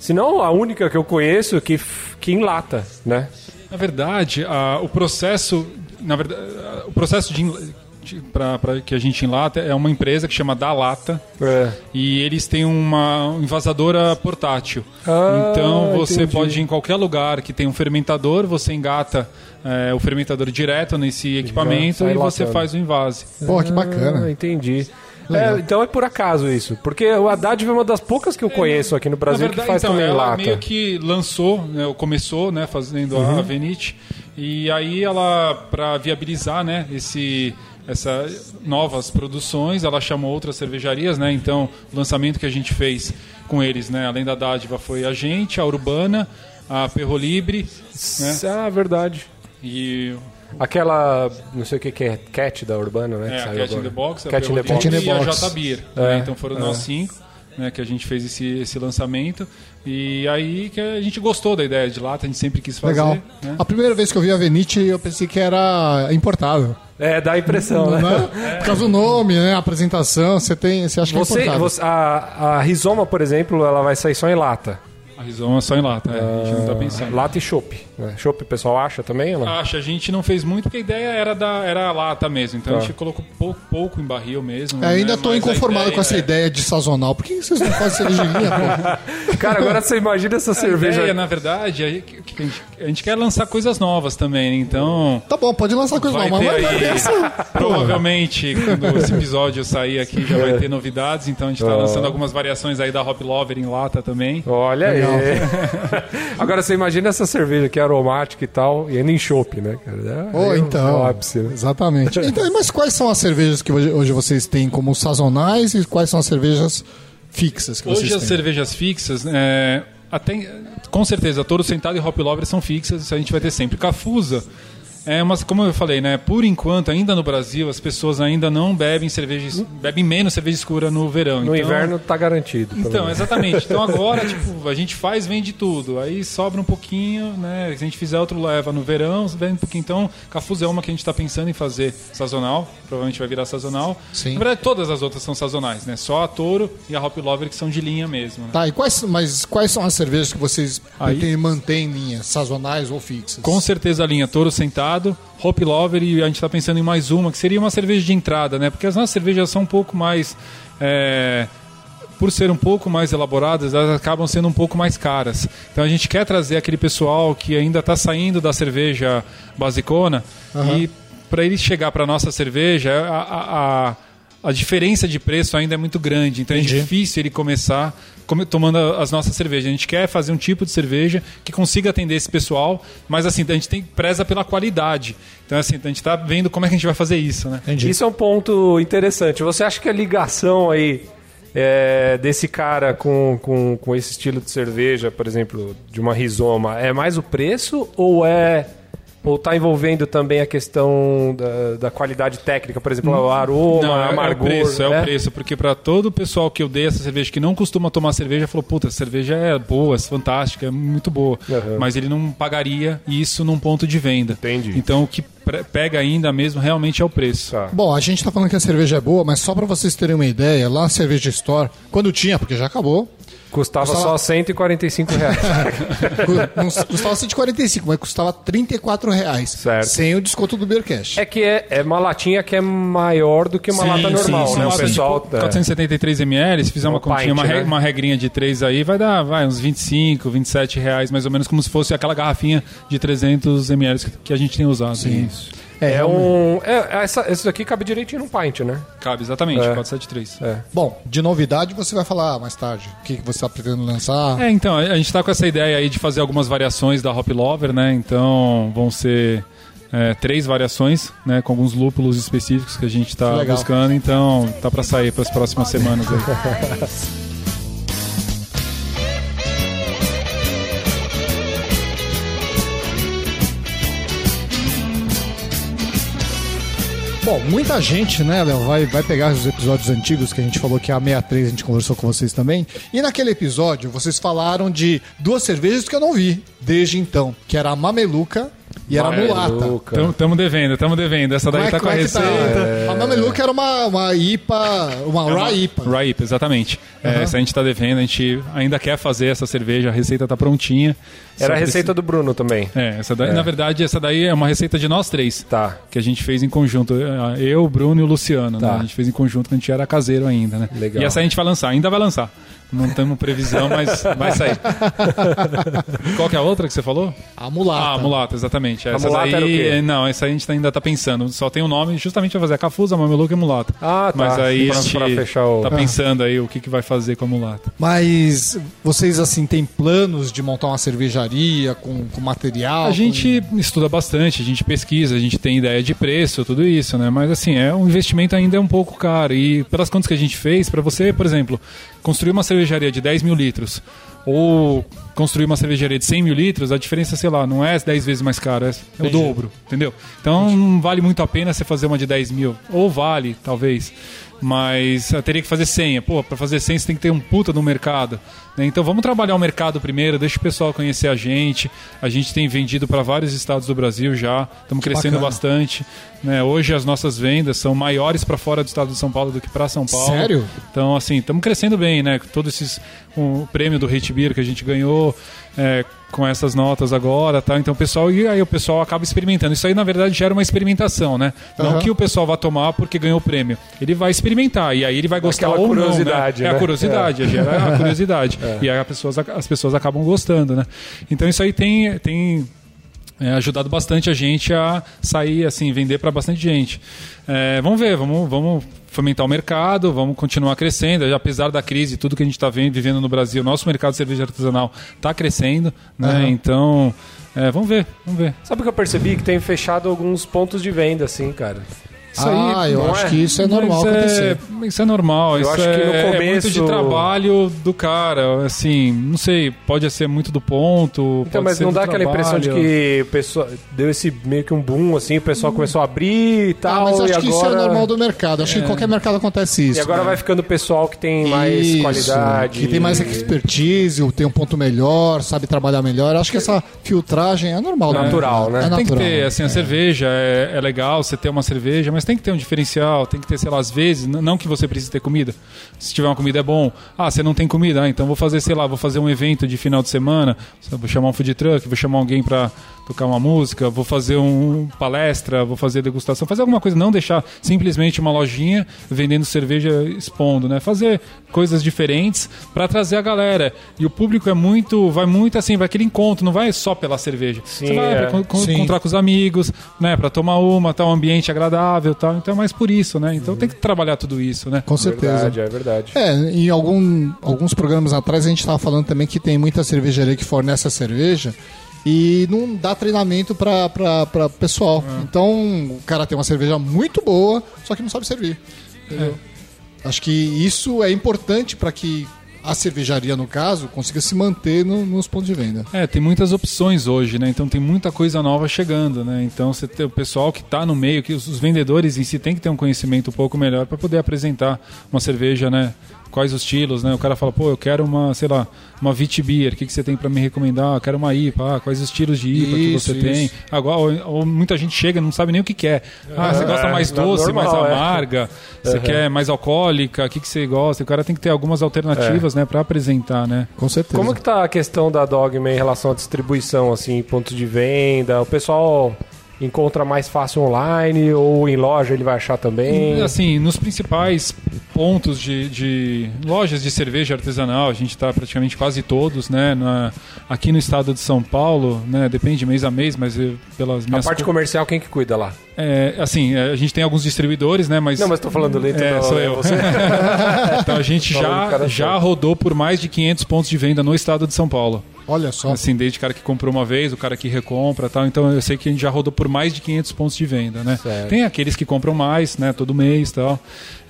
Se não a única que eu conheço que, que enlata, né? Na verdade, a- o processo, na verdade, a- o processo de, para que a gente enlata é uma empresa que chama Da Lata É. e eles têm uma envasadora portátil. Ah, então você entendi. pode ir em qualquer lugar que tem um fermentador, você engata é, o fermentador direto nesse equipamento sai e você faz o invase. Pô, que Ah, bacana. entendi. É, então é por acaso isso. Porque a Dádiva é uma das poucas que eu conheço aqui no Brasil verdade, que faz então, também ela lata. meio que lançou, né, ou começou, né, fazendo Uhum. a Venite, e aí ela, para viabilizar, né, esse essa novas produções, ela chamou outras cervejarias, né? Então, o lançamento que a gente fez com eles, né, além da Dádiva, foi a gente, a Urbana, a Perro Libre, né? Ah, verdade. E Aquela, não sei o que que é, Cat da Urbana, né? que é, Cat in agora. the Box, a Cat in the Box. E a. J Beer. É, né? Então foram é. nós cinco. Né, que a gente fez esse, esse lançamento e aí que a gente gostou da ideia de lata, a gente sempre quis fazer. Legal. né? A primeira vez que eu vi a Venite, eu pensei que era importável. É, dá a impressão, né? Né? Por causa do nome, né? A apresentação, você tem. Você acha que é Você, importável. você- a, a Rizoma, por exemplo, ela vai sair só em lata. A Rizoma é só em lata, é, a gente não tá pensando. Lata e chopp. Né? Chopp o pessoal acha também ou não? Acho, a gente não fez muito porque a ideia era, da, era a lata mesmo. Então a Tá. gente colocou pouco, pouco em barril mesmo. É, ainda né? tô Mas a inconformado ideia com essa é- ideia de sazonal. Por que vocês não fazem cervejinha, pô? Cara, agora você imagina essa A cerveja. ideia, na verdade, é a gente, a gente quer lançar coisas novas também, né? então Tá bom, pode lançar coisa vai nova, ter mas vai aí, essa... provavelmente, quando esse episódio sair aqui, já vai ter novidades, então a gente tá Oh. lançando algumas variações aí da Hop Lover em lata também. Olha aí. Agora você imagina essa cerveja que é aromática e tal, e ainda em chopp, né, cara? É, Ou é o- então. é ápice, né? Exatamente. Então, mas quais são as cervejas que hoje, hoje vocês têm como sazonais e quais são as cervejas fixas que vocês Hoje as têm? cervejas fixas, é, até, com certeza, Toro Sentado e Hop Lover são fixas, isso a gente vai ter sempre. Cafusa, é, mas como eu falei, né, por enquanto, ainda no Brasil, as pessoas ainda não bebem cerveja, bebem menos cerveja escura no verão. No então, inverno tá garantido. Então, menos. exatamente. Então agora, tipo, a gente faz, vende tudo. Aí sobra um pouquinho, né? Se a gente fizer outro leva no verão, vende um pouquinho. Então, Cafuz é uma que a gente está pensando em fazer sazonal. Provavelmente vai virar sazonal. Sim. Na verdade, todas as outras são sazonais, né? Só a Toro e a Hop Lover que são de linha mesmo. Né? Tá, e quais, mas quais são as cervejas que vocês Aí- pretendem manter em linha, sazonais ou fixas? Com certeza a linha Toro Sentado, Hop Lover e a gente está pensando em mais uma, que seria uma cerveja de entrada, né? Porque as nossas cervejas são um pouco mais. é, por ser um pouco mais elaboradas, elas acabam sendo um pouco mais caras. Então a gente quer trazer aquele pessoal que ainda está saindo da cerveja basicona e para ele chegar para nossa cerveja, a, a, a, a diferença de preço ainda é muito grande. Então é Entendi. difícil ele começar come- tomando a- as nossas cervejas. A gente quer fazer um tipo de cerveja que consiga atender esse pessoal, mas assim, a gente tem preza pela qualidade. Então assim, a gente está vendo como é que a gente vai fazer isso, né? Entendi. Isso é um ponto interessante. Você acha que a ligação aí é, desse cara com, com, com esse estilo de cerveja, por exemplo, de uma rizoma, é mais o preço ou é. Ou tá envolvendo também a questão da, da qualidade técnica, por exemplo, o aroma, Não, a é, é o amargor? preço, é, né? o preço, porque para todo o pessoal que eu dei essa cerveja que não costuma tomar cerveja, falou: "Puta, essa cerveja é boa, é fantástica, é muito boa". Uhum. Mas ele não pagaria isso num ponto de venda. Entendi. Então o que pega ainda mesmo realmente é o preço. Tá. Bom, a gente tá falando que a cerveja é boa, mas só pra vocês terem uma ideia, lá na Cerveja Store, quando tinha, porque já acabou, Custava Custava- só 145 reais. não custava 145, mas custava 34 reais. Certo. Sem o desconto do Beercast. é que é, é uma latinha que é maior do que uma Sim, lata sim, normal, sim, né? uma O pessoal. de 473 ml, se fizer uma, Uma continha, uma, pint, re- né? uma regrinha de 3 aí, vai dar vai, uns 25, 27 reais, mais ou menos, como se fosse aquela garrafinha de 300 ml que, que a gente tem usado. Isso. É, realmente. um. É, essa, esse daqui cabe direitinho num pint, né? Cabe, exatamente, É. 473. Bom, de novidade você vai falar mais tarde. O que, que você está pretendendo lançar? É, então, a gente tá com essa ideia aí de fazer algumas variações da Hop Lover, né? Então, vão ser é, três variações, né? Com alguns lúpulos específicos que a gente tá Legal. buscando. Então, tá para sair para as próximas semanas aí. Bom, muita gente, né, Léo, vai, vai pegar os episódios antigos que a gente falou que é a 63, a gente conversou com vocês também. E naquele episódio, vocês falaram de duas cervejas que eu não vi desde então, que era a Mameluca e era a Mulata. Mameluca. Tamo, tamo devendo, tamo devendo. Essa daí é, tá com a é tá? receita. A Mameluca era uma, uma IPA, uma É uma- IPA. IPA, exatamente. É, essa a gente tá devendo, a gente ainda quer fazer essa cerveja, a receita tá prontinha. Era a receita do Bruno também. É, essa daí, na verdade, essa daí é uma receita de nós três. Tá. Que a gente fez em conjunto. Eu, o Bruno e o Luciano. Tá. Né? A gente fez em conjunto quando a gente era caseiro ainda, né? Legal. E essa a gente vai lançar, ainda vai lançar. Não temos previsão, mas vai sair. Qual que é a outra que você falou? A Mulata. Ah, a mulata, exatamente. Essa mulata daí, era o quê? é, não, essa a gente ainda tá pensando. Só tem o um nome justamente pra fazer a cafusa, mameluca e mulata. Ah, tá. Mas aí Pra- a gente pra fechar o- tá pensando aí o que, que vai fazer com a mulata. Mas vocês, assim, têm planos de montar uma cervejaria com, com material? A gente estuda bastante, a gente pesquisa, a gente tem ideia de preço, tudo isso, né? Mas assim, é um investimento ainda é um pouco caro. E pelas contas que a gente fez, para você, por exemplo, construir uma cervejaria de 10 mil litros ou construir uma cervejaria de 100 mil litros, a diferença, sei lá, não é 10 vezes mais caro, é, é o dobro, entendeu? Então não vale muito a pena você fazer uma de 10 mil. Ou vale, talvez. Mas eu teria que fazer 100. Pô, para fazer 100 você tem que ter um puta no mercado. né? Então vamos trabalhar o mercado primeiro, deixa o pessoal conhecer a gente. A gente tem vendido para vários estados do Brasil já, estamos crescendo bacana. bastante. né? Hoje as nossas vendas são maiores para fora do estado de São Paulo do que para São Paulo. Sério? Então, assim, estamos crescendo bem, né? Com Todo esses. O prêmio do Hate Beer que a gente ganhou. É, com essas notas agora, tá? Então o pessoal e aí o pessoal acaba experimentando. Isso aí na verdade gera uma experimentação, né? Não que o pessoal vá tomar porque ganhou o prêmio. Ele vai experimentar e aí ele vai gostar Aquela ou curiosidade, não, né? É né? a curiosidade, gera a curiosidade. E aí as pessoas, as pessoas acabam gostando, né? Então isso aí tem tem é, ajudado bastante a gente a sair, assim, vender para bastante gente. É, vamos ver, vamos, vamos fomentar o mercado, vamos continuar crescendo. Apesar da crise, tudo que a gente está vivendo no Brasil, nosso mercado de cerveja artesanal está crescendo, né? Aham. Então, é, vamos ver, vamos ver. Sabe o que eu percebi? Que tem fechado alguns pontos de venda, assim, cara. Isso ah, eu não acho é? que isso é normal Mas acontecer. É, isso é normal. Eu isso acho é, que no é muito começo- de trabalho do cara. Assim, não sei, pode ser muito do ponto. Então, pode mas ser não do dá aquela impressão de trabalho. que o pessoal deu esse meio que um boom, assim, o pessoal começou a abrir e Ah, tal. mas acho e que agora... isso é normal do mercado. Acho que em qualquer mercado acontece isso. E agora né? vai ficando o pessoal que tem mais Isso, qualidade. Que tem mais expertise, tem um ponto melhor, sabe trabalhar melhor. Acho que essa filtragem é normal. do Natural, mercado. né? É Tem que natural. ter, assim, a cerveja é, é legal você ter uma cerveja, mas tem que ter um diferencial, tem que ter, sei lá, às vezes, não que você precise ter comida. Se tiver uma comida é bom. Ah, você não tem comida, ah, então vou fazer, sei lá, vou fazer um evento de final de semana, vou chamar um food truck, vou chamar alguém pra tocar uma música, vou fazer um palestra, vou fazer degustação, fazer alguma coisa, não deixar simplesmente uma lojinha vendendo cerveja expondo, né? Fazer coisas diferentes pra trazer a galera. E o público é muito, vai muito assim, vai aquele encontro, não vai só pela cerveja. Sim, Você vai é. Sim. encontrar com os amigos, né, Pra tomar uma, tá um ambiente agradável, tal. Então é mais por isso, né? Então tem que trabalhar tudo isso, né? Com certeza. Verdade, é verdade. É, em algum, alguns programas atrás a gente estava falando também que tem muita cervejaria que fornece a cerveja e não dá treinamento para pessoal. Então o cara tem uma cerveja muito boa, só que não sabe servir. Entendeu? Acho que isso é importante para que a cervejaria, no caso, consiga se manter no- nos pontos de venda. É, tem muitas opções hoje, né? Então tem muita coisa nova chegando, né? Então você tem o pessoal que está no meio, que os, os vendedores em si tem que ter um conhecimento um pouco melhor para poder apresentar uma cerveja, né? Quais os estilos, né? O cara fala, pô, eu quero uma, sei lá, uma Vit Beer, o que, que você tem para me recomendar? Eu quero uma IPA, ah, quais os estilos de IPA que Isso, você tem? isso. Agora, ou, ou muita gente chega e não sabe nem o que quer. Ah, você gosta é, mais não- doce, normal, mais é. amarga? Você Uhum. quer mais alcoólica? O que, que você gosta? O cara tem que ter algumas alternativas, né? Para apresentar, né? Com certeza. Como que tá a questão da Dogma em relação à distribuição, assim, pontos de venda? O pessoal encontra mais fácil online ou em loja ele vai achar também? Assim, nos principais pontos de, de lojas de cerveja artesanal, a gente está praticamente quase todos, né? Na- aqui no estado de São Paulo, né? Depende mês a mês, mas eu, pelas A minhas parte co- comercial, quem que cuida lá? é, assim, é, a gente tem alguns distribuidores, né? Mas Não, mas tô falando dentro É, da sou eu. você. então a gente já já rodou por mais de 500 pontos de venda no estado de São Paulo. Olha só. Assim, desde o cara que comprou uma vez, o cara que recompra tal. Então eu sei que a gente já rodou por mais de 500 pontos de venda, né? Certo. Tem aqueles que compram mais, né? Todo mês tal.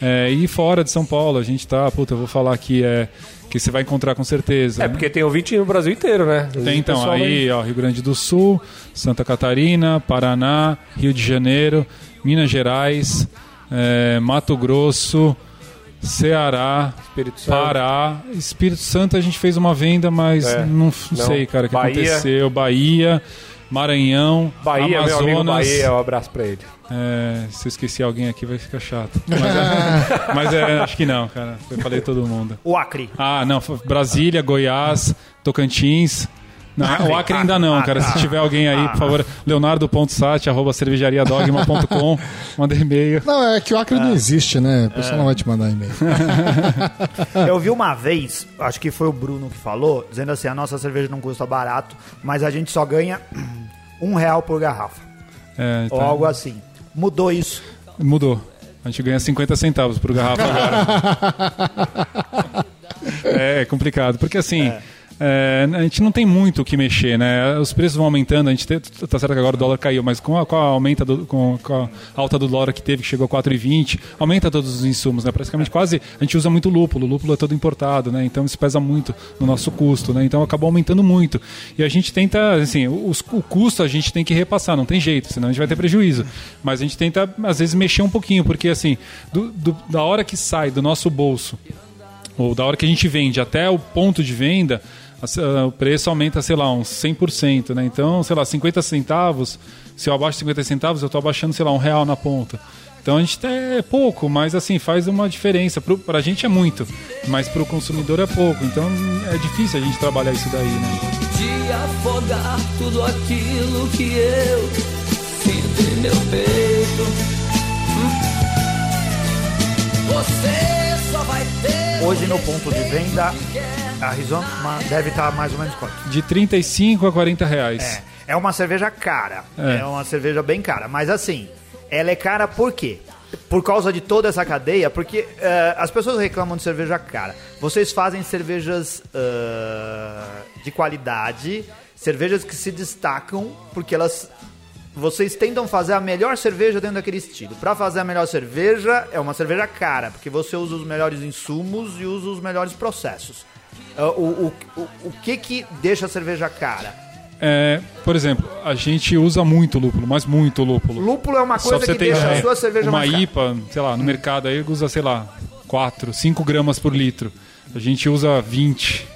É, e fora de São Paulo, a gente tá, puta, eu vou falar que é. Que você vai encontrar com certeza. É, porque tem ouvinte no Brasil inteiro, né? Tem então pessoal aí, ó, Rio Grande do Sul, Santa Catarina, Paraná, Rio de Janeiro, Minas Gerais, é, Mato Grosso, Ceará, Espírito Santo. Pará, Espírito Santo a gente fez uma venda, mas É. não, não sei, cara, o que Bahia. aconteceu. Bahia, Maranhão, Bahia, meu Amazonas. amigo Bahia, um abraço pra ele. É, se eu esqueci alguém aqui vai ficar chato. Mas, é, mas é, acho que não, cara. Eu falei todo mundo. O Acre. Ah, não, Brasília, Goiás, Tocantins. Não, o Acre ainda não, cara. Se tiver alguém aí, por favor, leonardo.sat, arroba cervejariadogma.com, manda e-mail. Não, é que o Acre não existe, né? O pessoal não vai te mandar e-mail. Eu vi uma vez, acho que foi o Bruno que falou, dizendo assim: a nossa cerveja não custa barato, mas a gente só ganha um real por garrafa. É, Ou então, algo assim. Mudou isso. Mudou. A gente ganha 50 centavos por garrafa agora. é, é complicado, porque assim. é, a gente não tem muito o que mexer, né? Os preços vão aumentando, a gente tem, tá certo que agora o dólar caiu, mas com a, com a aumenta do, com, com a alta do dólar que teve, que chegou a 4,20, aumenta todos os insumos, né? Praticamente quase a gente usa muito lúpulo, o lúpulo é todo importado, né? Então isso pesa muito no nosso custo, né? Então acabou aumentando muito. E a gente tenta, assim, os- o custo a gente tem que repassar, não tem jeito, senão a gente vai ter prejuízo. Mas a gente tenta, às vezes, mexer um pouquinho, porque assim, do- do- da hora que sai do nosso bolso ou da hora que a gente vende até o ponto de venda, o preço aumenta, sei lá, uns 100%, né? Então, sei lá, 50 centavos, se eu abaixo 50 centavos, eu estou abaixando, sei lá, um real na ponta. Então a gente é pouco, mas assim, faz uma diferença. Pro, pra gente é muito, mas pro consumidor é pouco. Então é difícil a gente trabalhar isso daí, né? de afogar tudo aquilo que eu sinto em meu peito. Você só vai ter. Hoje no ponto de venda, a Rizoma deve estar mais ou menos quanto? De 35 a 40 reais. É, é uma cerveja cara. É. É. uma cerveja bem cara. Mas assim, ela é cara por quê? Por causa de toda essa cadeia, porque eh, as pessoas reclamam de cerveja cara. Vocês fazem cervejas ah, de qualidade, cervejas que se destacam porque elas. Vocês tentam fazer a melhor cerveja dentro daquele estilo. Para fazer a melhor cerveja, é uma cerveja cara, porque você usa os melhores insumos e usa os melhores processos. Ah, o, o, o, o que que deixa a cerveja cara? É, por exemplo, a gente usa muito lúpulo, mas muito lúpulo. Lúpulo é uma coisa que deixa ideia, a sua cerveja uma. IPA, sei lá, no mercado aí usa, sei lá, 4, 5 gramas por litro. A gente usa 20,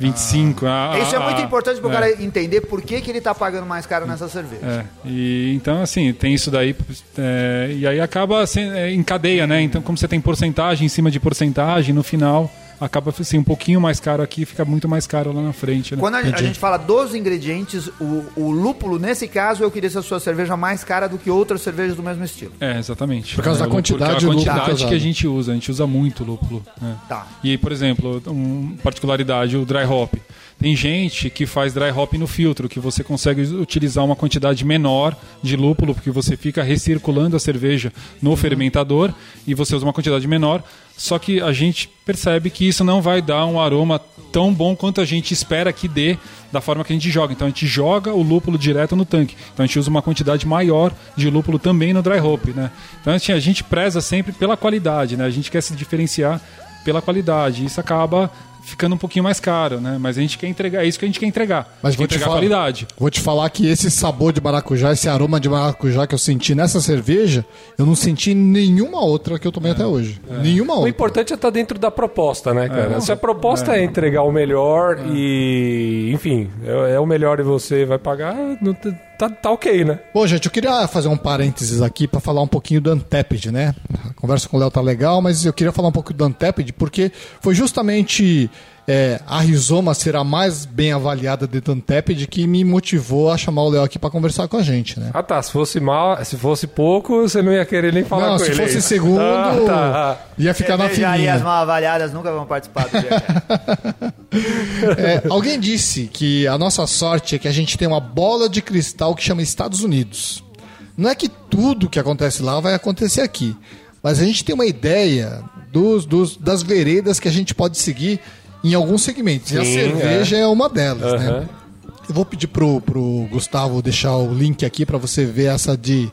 25. a- a- Isso é muito a- importante pro é, cara entender por que, que ele tá pagando mais caro nessa cerveja. É, e então assim, tem isso daí, é, e aí acaba assim, é, em cadeia, né? Então, como você tem porcentagem em cima de porcentagem, no final acaba assim, um pouquinho mais caro aqui, fica muito mais caro lá na frente, né? Quando a, a gente fala dos ingredientes, o, o lúpulo, nesse caso, eu queria ser a sua cerveja mais cara do que outras cervejas do mesmo estilo. É, exatamente. Por causa da É, lúpulo- quantidade lúpulo quantidade que é que a gente usa, a gente usa muito lúpulo. né? Tá. E aí, por exemplo, uma particularidade, o dry hop. Tem gente que faz dry hop no filtro, que você consegue utilizar uma quantidade menor de lúpulo, porque você fica recirculando a cerveja no fermentador e você usa uma quantidade menor. Só que a gente percebe que isso não vai dar um aroma tão bom quanto a gente espera que dê da forma que a gente joga. Então a gente joga o lúpulo direto no tanque. Então a gente usa uma quantidade maior de lúpulo também no dry hop, né? Então assim, a gente preza sempre pela qualidade, né? A gente quer se diferenciar pela qualidade. Isso acaba ficando um pouquinho mais caro, né? Mas a gente quer entregar, é isso que a gente quer entregar. Mas vou te entregar falar, qualidade. vou te falar que esse sabor de maracujá, esse aroma de maracujá que eu senti nessa cerveja, eu não senti em nenhuma outra que eu tomei até hoje. Nenhuma O outra. importante é estar dentro da proposta, né, cara? Se a proposta é, entregar o melhor e, enfim, é, é o melhor e você vai pagar, não tá, tá ok, né? Bom, gente, eu queria fazer um parênteses aqui para falar um pouquinho do Untapped, né? A conversa com o Léo tá legal, mas eu queria falar um pouco do Untapped porque foi justamente é, a Rizoma ser a mais bem avaliada de Untapped que me motivou a chamar o Léo aqui para conversar com a gente, né? Ah tá, se fosse mal, se fosse pouco, você não ia querer nem falar Não, com se ele. fosse segundo, Ah, tá. ia ficar na Cervejarias filinha. mal avaliadas nunca vão participar do dia. É, alguém disse que a nossa sorte é que a gente tem uma bola de cristal que chama Estados Unidos. Não é que tudo que acontece lá vai acontecer aqui, mas a gente tem uma ideia dos, dos- das veredas que a gente pode seguir em alguns segmentos. e a Sim, cerveja é, uma delas, né? Aham. Eu vou pedir pro, pro Gustavo deixar o link aqui para você ver essa de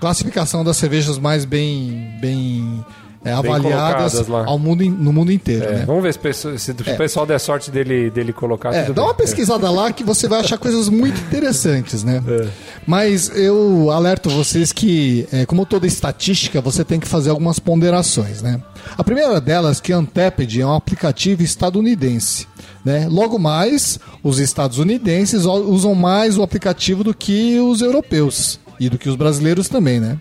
classificação das cervejas mais bem, bem, é, avaliadas ao mundo, no mundo inteiro. É, né? Vamos ver se, pesso- se o pessoal der sorte dele, dele colocar É, dá bem. uma pesquisada lá que você vai achar coisas muito interessantes, né? É. Mas eu alerto vocês que, é, como toda estatística, você tem que fazer algumas ponderações, né? A primeira delas que a Untapped é um aplicativo estadunidense, né? Logo mais, os estadunidenses usam mais o aplicativo do que os europeus e do que os brasileiros também, né?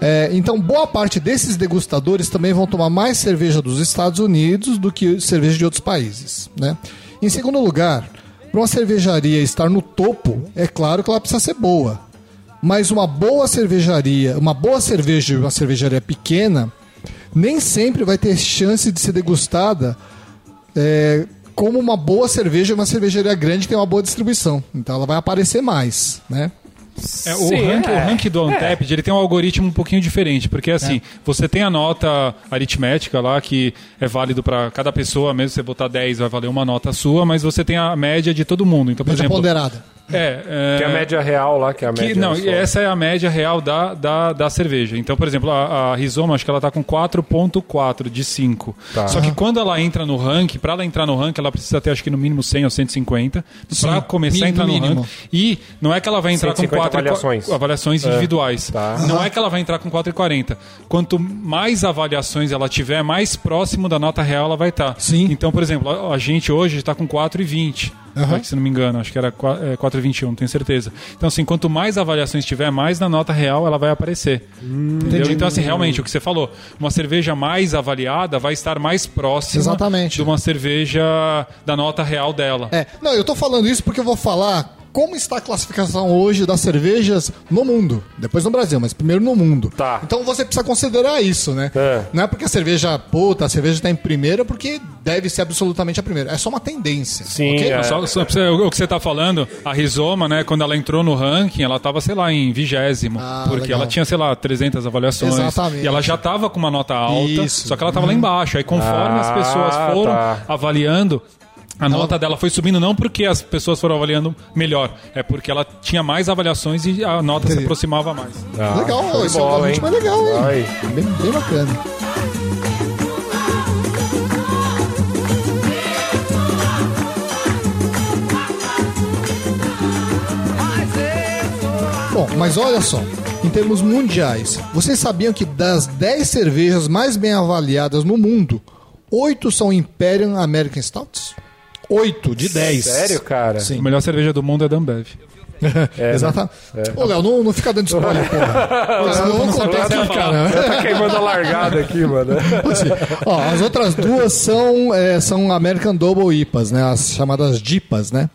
É, então, boa parte desses degustadores também vão tomar mais cerveja dos Estados Unidos do que cerveja de outros países. Né? Em segundo lugar, para uma cervejaria estar no topo, é claro que ela precisa ser boa. Mas uma boa cervejaria, uma boa cerveja uma cervejaria pequena, nem sempre vai ter chance de ser degustada é, como uma boa cerveja uma cervejaria grande que tem uma boa distribuição. Então ela vai aparecer mais, né? É, o, Sim, rank, é. o rank do Untapped ele tem um algoritmo um pouquinho diferente, porque assim, você tem a nota aritmética lá, que é válido para cada pessoa, mesmo se você botar 10 vai valer uma nota sua, mas você tem a média de todo mundo. Então, por Média exemplo, ponderada. É, é, Tem a média real lá, que é a que, média. não, só. essa é a média real da, da, da cerveja. Então, por exemplo, a, a Rizoma, acho que ela tá com 4.4 de 5. Tá. Só que quando ela entra no ranking, para ela entrar no ranking, ela precisa ter acho que no mínimo 100 ou 150 para começar a entrar no mínimo. ranking. E não é que ela vai entrar com 150 4 avaliações. avaliações individuais. tá. Não é que ela vai entrar com 4,40. Quanto mais avaliações ela tiver, mais próximo da nota real ela vai estar. Sim. Então, por exemplo, a, a gente hoje está com 4,20. Aham. se não me engano, acho que era qua- é, 4,21, não tenho certeza. Então, assim, quanto mais avaliações tiver, mais na nota real ela vai aparecer. Entendeu? Então, assim, realmente, o que você falou, uma cerveja mais avaliada vai estar mais próxima Exatamente. de uma cerveja da nota real dela. É, não, eu tô falando isso porque eu vou falar como está a classificação hoje das cervejas no mundo. Depois no Brasil, mas primeiro no mundo. Tá. Então você precisa considerar isso, né? É. Não é porque a cerveja, puta, a cerveja está em primeira porque deve ser absolutamente a primeira. É só uma tendência. Sim, ok? é. Só, só você- o que você tá falando, a Rizoma, né, quando ela entrou no ranking, ela tava, sei lá, em vigésimo. Ah, porque legal. ela tinha, sei lá, 300 avaliações. Exatamente. E ela já tava com uma nota alta, Isso. só que ela tava lá embaixo. Aí conforme as Ah, pessoas foram tá. avaliando, a nota dela foi subindo não porque as pessoas foram avaliando melhor, é porque ela tinha mais avaliações e a nota se Entendi. aproximava mais. Ah, legal, show de esse é um bola, hein? legal, hein? Bem, bem bacana. Bom, mas olha só, em termos mundiais, vocês sabiam que das 10 cervejas mais bem avaliadas no mundo, 8 são Imperial American Stouts? 8 de 10. Sério, cara? A Sim. melhor cerveja do mundo é da Ambev. É, Exatamente. Ô, Léo, não, não fica dando spoiler, porra. Cara, eu vou contar aqui, cara. Tá queimando a largada aqui, mano. Assim, ó, as outras duas são, é, são American Double IPAs, né? As chamadas DIPAs, né?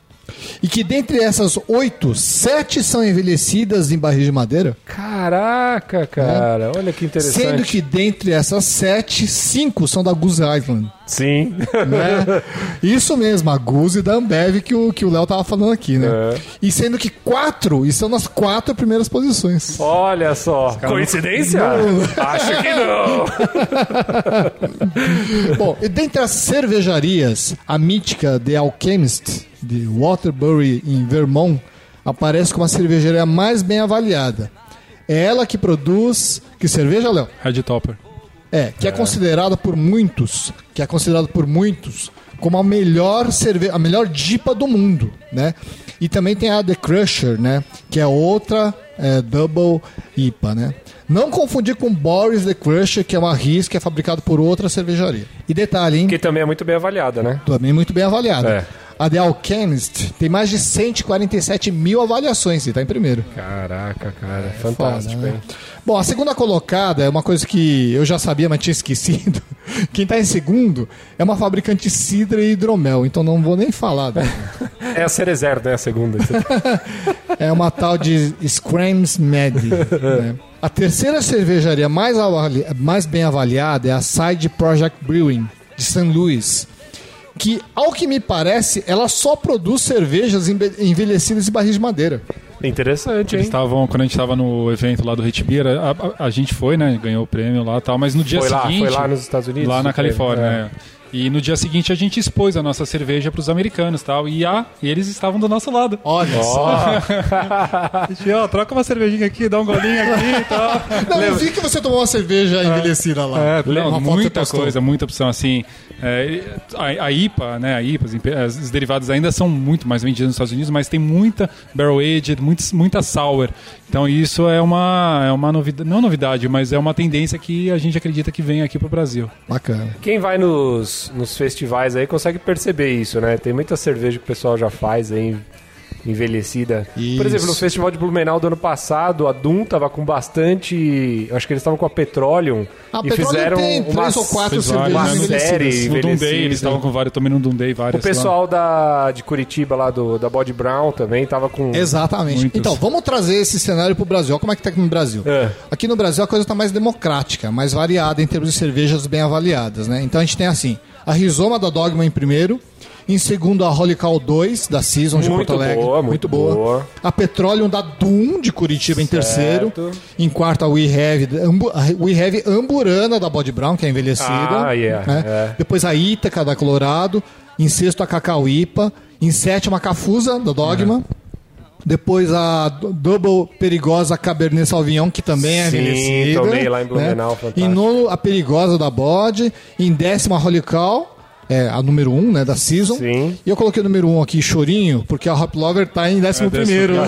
E que dentre essas oito, sete são envelhecidas em barris de madeira. Caraca, cara. Olha que interessante. Sendo que dentre essas sete, cinco são da Goose Island. Sim. Né? Isso mesmo, a Goose da Ambev que o que o Léo tava falando aqui, né? É. E sendo que quatro estão nas quatro primeiras posições. Olha só. Coincidência? Acho que não. Bom, e dentre as cervejarias, a mítica The Alchemist, de Waterbury, em Vermont, aparece como a cervejaria mais bem avaliada. É ela que produz. Que cerveja, Léo? Red Topper. É, que é, considerada por muitos, que é considerada por muitos como a melhor cerveja, a melhor dipa do mundo, né? E também tem a The Crusher, né? Que é outra é, double IPA, né? Não confundir com Boris The Crusher, que é uma RIS que é fabricado por outra cervejaria. E detalhe, hein? Que também é muito bem avaliada, né? Também muito bem avaliada. É. A The Alchemist tem mais de 147 mil avaliações e está em primeiro. Caraca, cara. Fantástico, Foda, né? Bom, a segunda colocada é uma coisa que eu já sabia, mas tinha esquecido. Quem está em segundo é uma fabricante de cidra e hidromel, então não vou nem falar. né? É a Cerezer, né? A segunda. É uma tal de Scrams Med. né? A terceira cervejaria mais, mais bem avaliada é a Side Project Brewing, de St. Louis. Que, ao que me parece, ela só produz cervejas enve- envelhecidas em barris de madeira. Interessante, Eles hein? estavam, quando a gente tava no evento lá do Hit Beer, a, a- a gente foi, né? Ganhou o prêmio lá e tal, mas no dia Foi lá, seguinte. foi lá nos Estados Unidos? Lá na? Califórnia, É. E no dia seguinte a gente expôs a nossa cerveja pros americanos tal, e tal. E eles estavam do nosso lado. Olha só. A gente, ó, troca uma cervejinha aqui, dá um golinho aqui e tal. Não, eu vi que você tomou uma cerveja envelhecida lá. É, não, muita coisa, muita opção assim. É, a, a IPA, né, a IPA, as impe- as, os derivados ainda são muito mais vendidos nos Estados Unidos, mas tem muita barrel aged, muitos- muita sour. Então isso é uma é uma novidade, não novidade, mas é uma tendência que a gente acredita que vem aqui pro Brasil. Bacana. Quem vai nos, nos festivais aí consegue perceber isso, né? Tem muita cerveja que o pessoal já faz aí, envelhecida. Isso. Por exemplo, no Festival de Blumenau do ano passado, a Dum tava com bastante... eu Acho que eles estavam com a Petroleum A e Petroleum fizeram tem uma, três ou quatro cervejas uma né, no- série. Dundee, eles estavam com vários, também no Dundee O várias. lá. pessoal da, de Curitiba lá, do, da Body Brown também, tava com... Exatamente. Muitos. Então, vamos trazer esse cenário pro Brasil. Olha como é que tá aqui no Brasil. É. Aqui no Brasil a coisa tá mais democrática, mais variada em termos de cervejas bem avaliadas, né? Então a gente tem assim, a Rizoma da Dogma em primeiro, em segundo a Holy Cow 2 da Season de Muito Porto Alegre, boa, muito boa. A Petroleum da Doom de Curitiba em terceiro, Certo. em quarto a We Have, Ambu- We Have Amburana da Body Brown, que é envelhecida, Ah, yeah, né? é. Depois a Ítaca da Colorado, em sexto a Cacau IPA, em sétimo a Cafusa da Dogma. Depois a Double Perigosa Cabernet Sauvignon, que também é Sim, envelhecida. tomei lá em Blumenau, né? fantástico. Em nono, a Perigosa da Bode. Em décimo, a Holy Cow, é, a número um, né, da Season. Sim. E eu coloquei o número um aqui, Chorinho, porque a Hop Lover tá em décimo primeiro.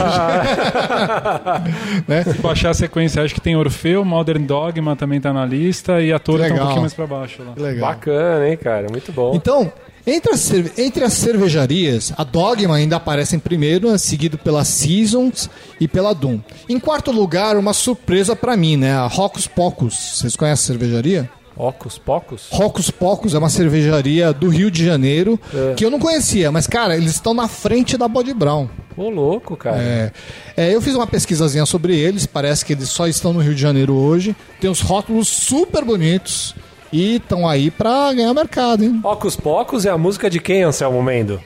né? Se baixar a sequência, acho que tem Orfeu, Modern Dogma também tá na lista e a Torre tá um Legal. pouquinho mais pra baixo lá. Legal. Bacana, hein, cara? Muito bom. Então, Entre as, cerve- entre as cervejarias, a Dogma ainda aparece em primeiro, né, seguido pela Seasons e pela Doom. Em quarto lugar, uma surpresa pra mim, né? A Rocos Pocos. Vocês conhecem a cervejaria? Ocos Pocos? Rocos Pocos é uma cervejaria do Rio de Janeiro É. que eu não conhecia, mas cara, eles estão na frente da Body Brown. Ô, louco, cara. É, é, eu fiz uma pesquisazinha sobre eles, parece que eles só estão no Rio de Janeiro hoje. Tem uns rótulos super bonitos e estão aí pra ganhar mercado, hein? Ocos Pocos é a música de quem, Anselmo Mendo?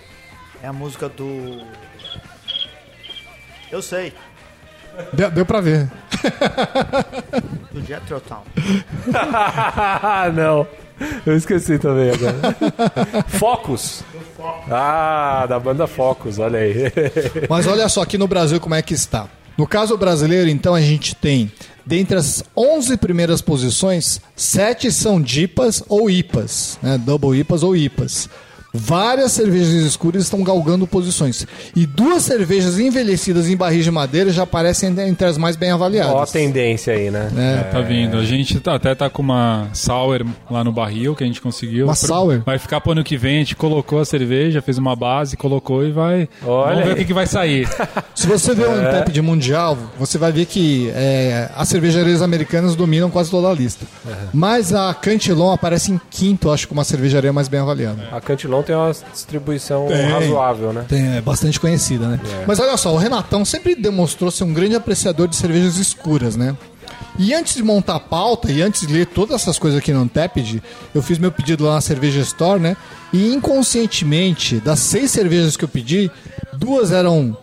É a música do. Eu sei, Deu, deu pra ver. do Jethro Tull. não. Eu esqueci também agora. Focus. Ah, da banda Focus, olha aí. Mas olha só aqui no Brasil como é que está. No caso brasileiro, então, a gente tem, dentre as 11 primeiras posições, 7 são DIPAs ou IPAs, né? Double IPAs ou IPAs. Várias cervejas escuras estão galgando posições. E duas cervejas envelhecidas em barris de madeira já aparecem entre as mais bem avaliadas. Ó a tendência aí, né? É. Tá vindo. A gente tá- até tá com uma sour lá no barril que a gente conseguiu. Uma Pro- sour? Vai ficar pro ano que vem. A gente colocou a cerveja, fez uma base, colocou e vai. Olha Vamos ver aí. o que, que vai sair. Se você vê um tap de mundial, você vai ver que é, as cervejarias americanas dominam quase toda a lista. Mas a Cantillon aparece em quinto, acho que uma cervejaria mais bem avaliada. A Cantilon tem uma distribuição Tem. razoável, né? Tem, é bastante conhecida, né? Mas olha só, o Renatão sempre demonstrou ser um grande apreciador de cervejas escuras, né? E antes de montar a pauta e antes de ler todas essas coisas aqui no Untapped, eu fiz meu pedido lá na Cerveja Store, né? E inconscientemente, das seis cervejas que eu pedi, duas eram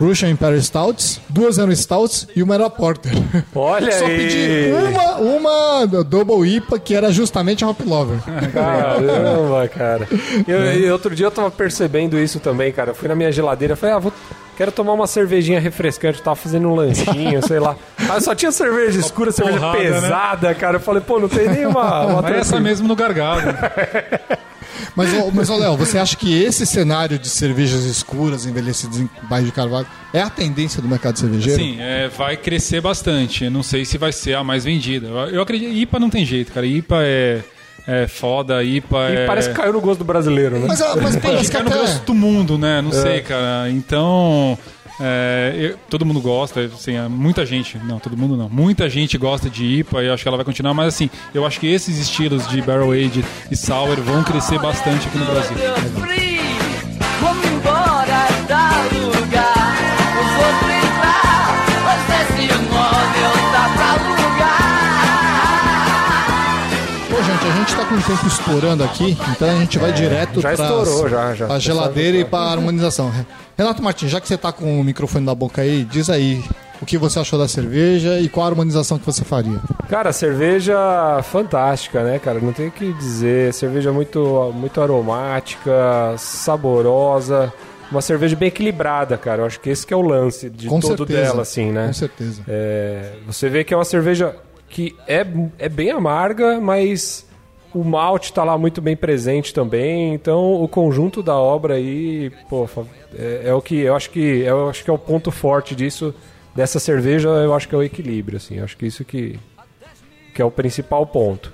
Russian Imperial Stouts, duas eram Stouts e uma era Porter. Olha Só aí. pedi uma, uma Double IPA, que era justamente a Hop Lover. Caramba, cara. Eu, e outro dia eu tava percebendo isso também, cara. Eu fui na minha geladeira e falei, ah, vou, quero tomar uma cervejinha refrescante. Tava fazendo um lanchinho, sei lá. Aí só tinha cerveja escura, cerveja porrada, né? pesada, cara. Eu falei, pô, não tem nenhuma. Uma Vai essa mesmo no gargalo. Mas, mas Léo, você acha que esse cenário de cervejas escuras, envelhecidas em bairro de carvalho, é a tendência do mercado cervejeiro? Sim, é, vai crescer bastante. Eu Não sei se vai ser a mais vendida. Eu, eu acredito. IPA não tem jeito, cara. IPA é, é foda, IPA E é. parece que caiu no gosto do brasileiro, né? Mas, mas parece que Fica no até... gosto do mundo, né? Não sei, cara. Então. é, eu- todo mundo gosta, assim, é, muita gente, não, todo mundo não, muita gente gosta de IPA e eu acho que ela vai continuar, mas assim, eu acho que esses estilos de Barrel Age e Sour vão crescer bastante aqui no Brasil. Com o tempo estourando aqui, então a gente vai direto É, já, já. a geladeira e pra harmonização. Renato Martins, já que você tá com o microfone na boca aí, diz aí o que você achou da cerveja e qual a harmonização que você faria. Cara, cerveja fantástica, né, cara? Não tem o que dizer. Cerveja muito, muito aromática, saborosa. Uma cerveja bem equilibrada, cara. Eu acho que esse que é o lance de Com todo certeza. dela, assim, né? Com certeza. É, você vê que é uma cerveja que é, é bem amarga, mas o malte tá lá muito bem presente também. Então o conjunto da obra aí, pô, é, é o que eu acho que eu acho que é o ponto forte disso dessa cerveja. Eu acho que é o equilíbrio, assim. Eu acho que isso que que é o principal ponto.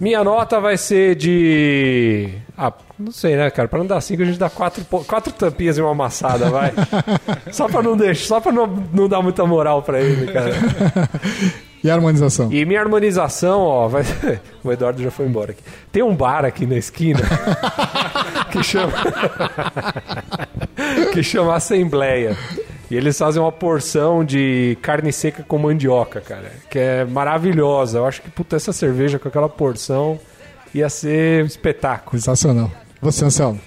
Minha nota vai ser de. Ah, não sei, né, cara? Pra não dar cinco, a gente dá quatro, quatro tampinhas e uma amassada, vai. só pra não deixar, só pra não, não dar muita moral pra ele, cara. E a harmonização? E minha harmonização, ó, vai. O Eduardo já foi embora aqui. Tem um bar aqui na esquina que chama. que chama Assembleia. E eles fazem uma porção de carne seca com mandioca, cara. Que é maravilhosa. Eu acho que, puta, essa cerveja com aquela porção ia ser um espetáculo. Sensacional. Você, Anselmo?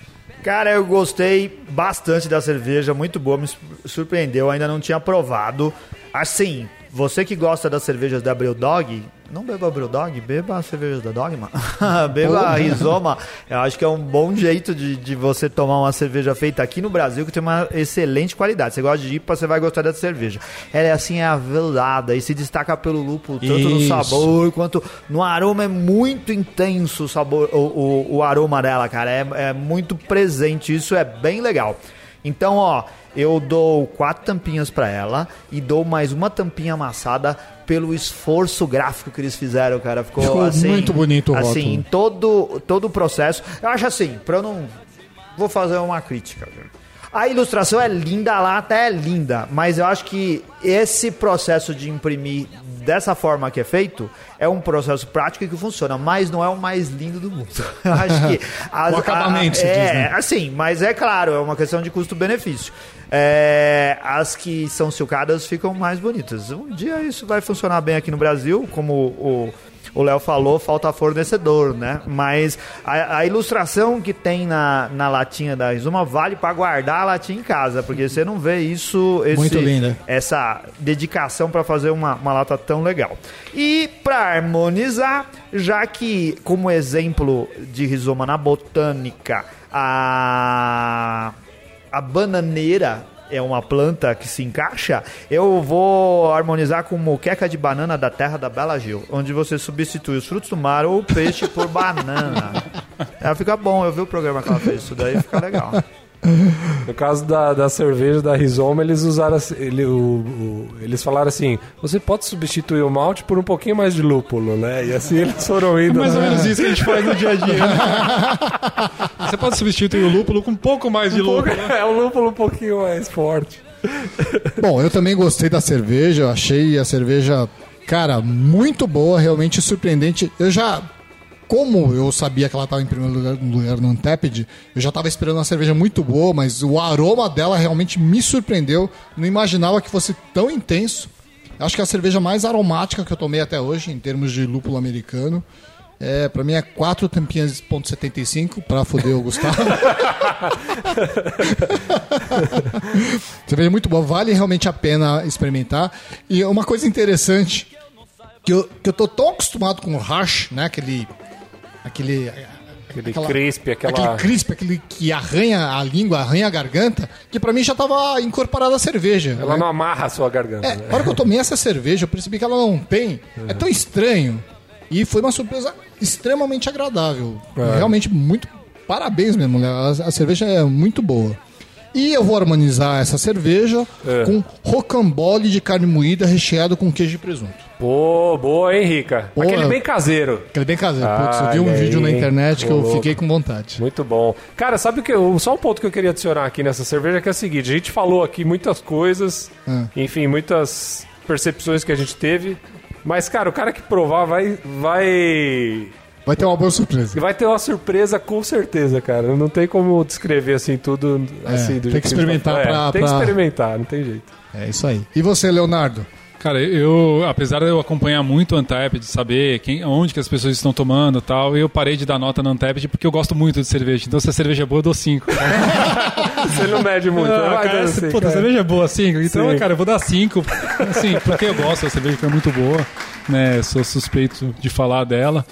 Cara, eu gostei bastante da cerveja, muito boa, me su- surpreendeu, ainda não tinha provado. Assim, você que gosta das cervejas da Brewdog, não beba a Brewdog, beba as cervejas da Dogma. beba a Rizoma. Eu acho que é um bom jeito de, de você tomar uma cerveja feita aqui no Brasil, que tem uma excelente qualidade. Você gosta de IPA, você vai gostar dessa cerveja. Ela é assim, é avelada e se destaca pelo lúpulo, tanto no Isso. sabor sabor, quanto no aroma é muito intenso o sabor, o, o, o aroma dela, cara. É, é muito presente, isso é bem legal. Então, ó, eu dou quatro tampinhas pra ela e dou mais uma tampinha amassada pelo esforço gráfico que eles fizeram, cara. Ficou, Ficou assim, muito bonito o Assim, rótulo. em todo, todo o processo. Eu acho assim, pra eu não vou fazer uma crítica. A ilustração é linda, a lata é linda, mas eu acho que esse processo de imprimir dessa forma que é feito é um processo prático e que funciona, mas não é o mais lindo do mundo. Eu acho que as- O acabamento, a- é, diz, né? assim, mas é claro, é uma questão de custo-benefício. É, as que são silcadas ficam mais bonitas. Um dia isso vai funcionar bem aqui no Brasil, como o o Léo falou, falta fornecedor, né? Mas a, a ilustração que tem na, na latinha da Rizoma vale para guardar a latinha em casa, porque você não vê isso, esse- Muito linda. essa dedicação para fazer uma, uma lata tão legal. E para harmonizar, já que como exemplo de rizoma na botânica, a a bananeira é uma planta que se encaixa, eu vou harmonizar com moqueca de banana da terra da Bela Gil, onde você substitui os frutos do mar ou o peixe por banana. Ela fica bom, eu vi o programa que ela fez, isso daí fica legal. No caso da, da cerveja da Rizoma, eles usaram assim- ele, o, o- eles falaram assim: você pode substituir o malte por um pouquinho mais de lúpulo, né? E assim eles foram indo. Mais ou né? menos isso que a gente faz no dia a dia. né? Você pode substituir o lúpulo com um pouco mais de lúpulo. É um lúpulo um pouquinho mais forte. Bom, eu também gostei da cerveja, eu achei a cerveja, cara, muito boa, realmente surpreendente. Eu já, como eu sabia que ela estava em primeiro lugar, no lugar no Untapped, eu já estava esperando uma cerveja muito boa, mas o aroma dela realmente me surpreendeu. Não imaginava que fosse tão intenso. Acho que é a cerveja mais aromática que eu tomei até hoje, em termos de lúpulo americano. É, pra mim é 4 tampinhas ponto .75 pra foder o Gustavo. Cerveja muito boa, vale realmente a pena experimentar. E uma coisa interessante, que eu, que eu tô tão acostumado com o hash, né? Aquele. Aquele. Aquele aquela- crisp, aquela. Aquele crisp, aquele que arranha a língua, arranha a garganta, que pra mim já tava incorporada a cerveja. Ela né? não amarra a sua garganta. É, né? na hora que eu tomei essa cerveja, eu percebi que ela não tem. É tão estranho. E foi uma surpresa extremamente agradável. É. Realmente muito. Parabéns mesmo, né? A, a cerveja é muito boa. E eu vou harmonizar essa cerveja É. com rocambole de carne moída recheado com queijo e presunto. Pô, boa, hein, Rica? Aquele bem caseiro. Aquele bem caseiro. Putz, eu Ah, vi um olha vídeo aí, na internet que eu louco. fiquei com vontade. Muito bom. Cara, sabe o que eu, só um ponto que eu queria adicionar aqui nessa cerveja que é o seguinte: a gente falou aqui muitas coisas, Ah. enfim, muitas percepções que a gente teve. Mas, cara, o cara que provar vai, vai, Vai ter uma boa surpresa. vai ter uma surpresa com certeza, cara. Não tem como descrever assim tudo assim do tem jeito que a gente experimentar tá- pra- Tem que pra- experimentar, não tem jeito. É isso aí. E você, Leonardo? Cara, eu, apesar de eu acompanhar muito o Untapped, de saber quem, onde que as pessoas estão tomando e tal, eu parei de dar nota no Untapped porque eu gosto muito de cerveja. Então, se a cerveja é boa, eu dou 5. Você não mede muito. Ah, vai cara, dando se- assim, puta, a cara. cerveja é boa 5. Então, Sim. cara, eu vou dar 5. Assim, porque eu gosto, a cerveja foi muito boa. Né, sou suspeito de falar dela.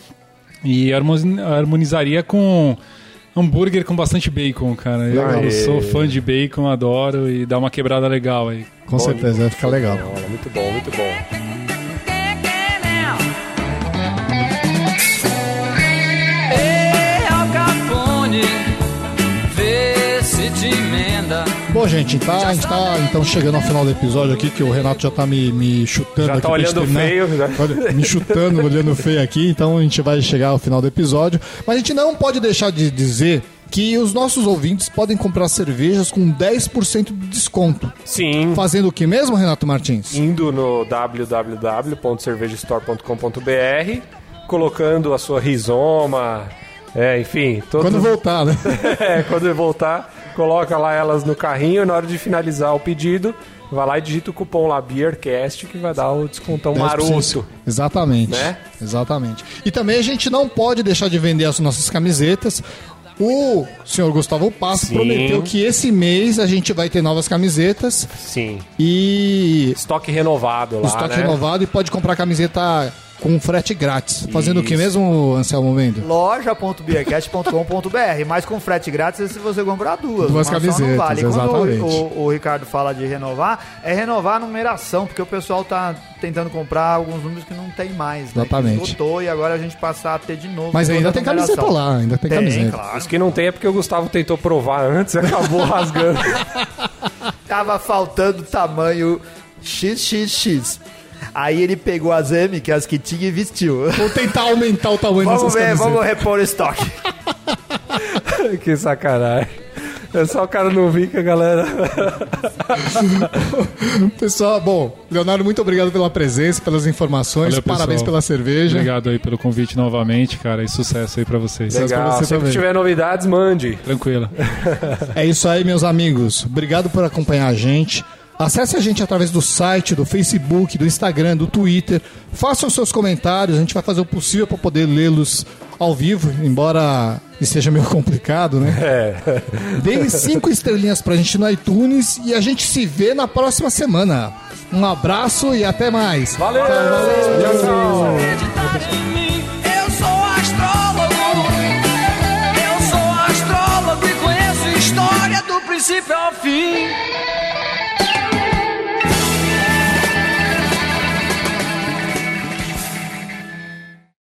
E harmoni- harmonizaria com hambúrguer com bastante bacon, cara. Eu, Aê. sou fã de bacon, adoro e dá uma quebrada legal aí. Com certeza, vai ficar legal. Muito bom, muito bom. Bom, gente, tá, a gente tá então chegando ao final do episódio aqui, que o Renato já tá me, me chutando Já aqui tá olhando feio, né? Olha, Me chutando, olhando feio aqui, então a gente vai chegar ao final do episódio. Mas a gente não pode deixar de dizer que os nossos ouvintes podem comprar cervejas com 10% de desconto. Sim. Fazendo o que mesmo, Renato Martins? indo no www.cervejastore.com.br, colocando a sua rizoma, é, enfim, todos, Quando voltar, né? é, quando voltar, coloca lá elas no carrinho na hora de finalizar o pedido, vai lá e digita o cupom lá BeerCast que vai dar o descontão 10%. maroto. Exatamente. Né? Exatamente. E também a gente não pode deixar de vender as nossas camisetas. O senhor Gustavo Passo Sim. prometeu que esse mês a gente vai ter novas camisetas Sim. e Estoque renovado lá, estoque né? renovado e pode comprar camiseta com frete grátis. Fazendo o que Isso. mesmo, Anselmo Mendo? loja.beercast.com.br, mas com frete grátis é se você comprar duas. Duas camisetas, vale. Quando exatamente. o, o- o Ricardo fala de renovar, é renovar a numeração, porque o pessoal tá tentando comprar alguns números que não tem mais. Né? Exatamente. Esgotou e agora a gente passar a ter de novo. Mas ainda a tem numeração. camiseta lá, ainda tem, camiseta. claro. Os que não tem é porque o Gustavo tentou provar antes e acabou rasgando. Tava faltando tamanho XXX. Aí ele pegou as M, que é as que tinha, e vestiu. Vou tentar aumentar o tamanho Vamos dessas ver, camisetas. vamos repor o estoque. que sacanagem. É só o cara não vir que a galera. Pessoal, bom, Leonardo, muito obrigado pela presença, pelas informações. Valeu, pessoal. Parabéns pela cerveja. Obrigado aí pelo convite novamente, cara, e sucesso aí pra vocês. Sucesso pra Legal. você também. tiver novidades, mande. Tranquilo. É isso aí, meus amigos. Obrigado por acompanhar a gente. Acesse a gente através do site, do Facebook, do Instagram, do Twitter. Façam seus comentários, a gente vai fazer o possível para poder lê-los ao vivo, embora esteja meio complicado, né? É. Deem cinco estrelinhas pra gente no iTunes e a gente se vê na próxima semana. Um abraço e até mais. Valeu! Tchau, tchau. acreditar em mim. Eu sou astrólogo. Eu sou astrólogo e conheço história do princípio ao fim.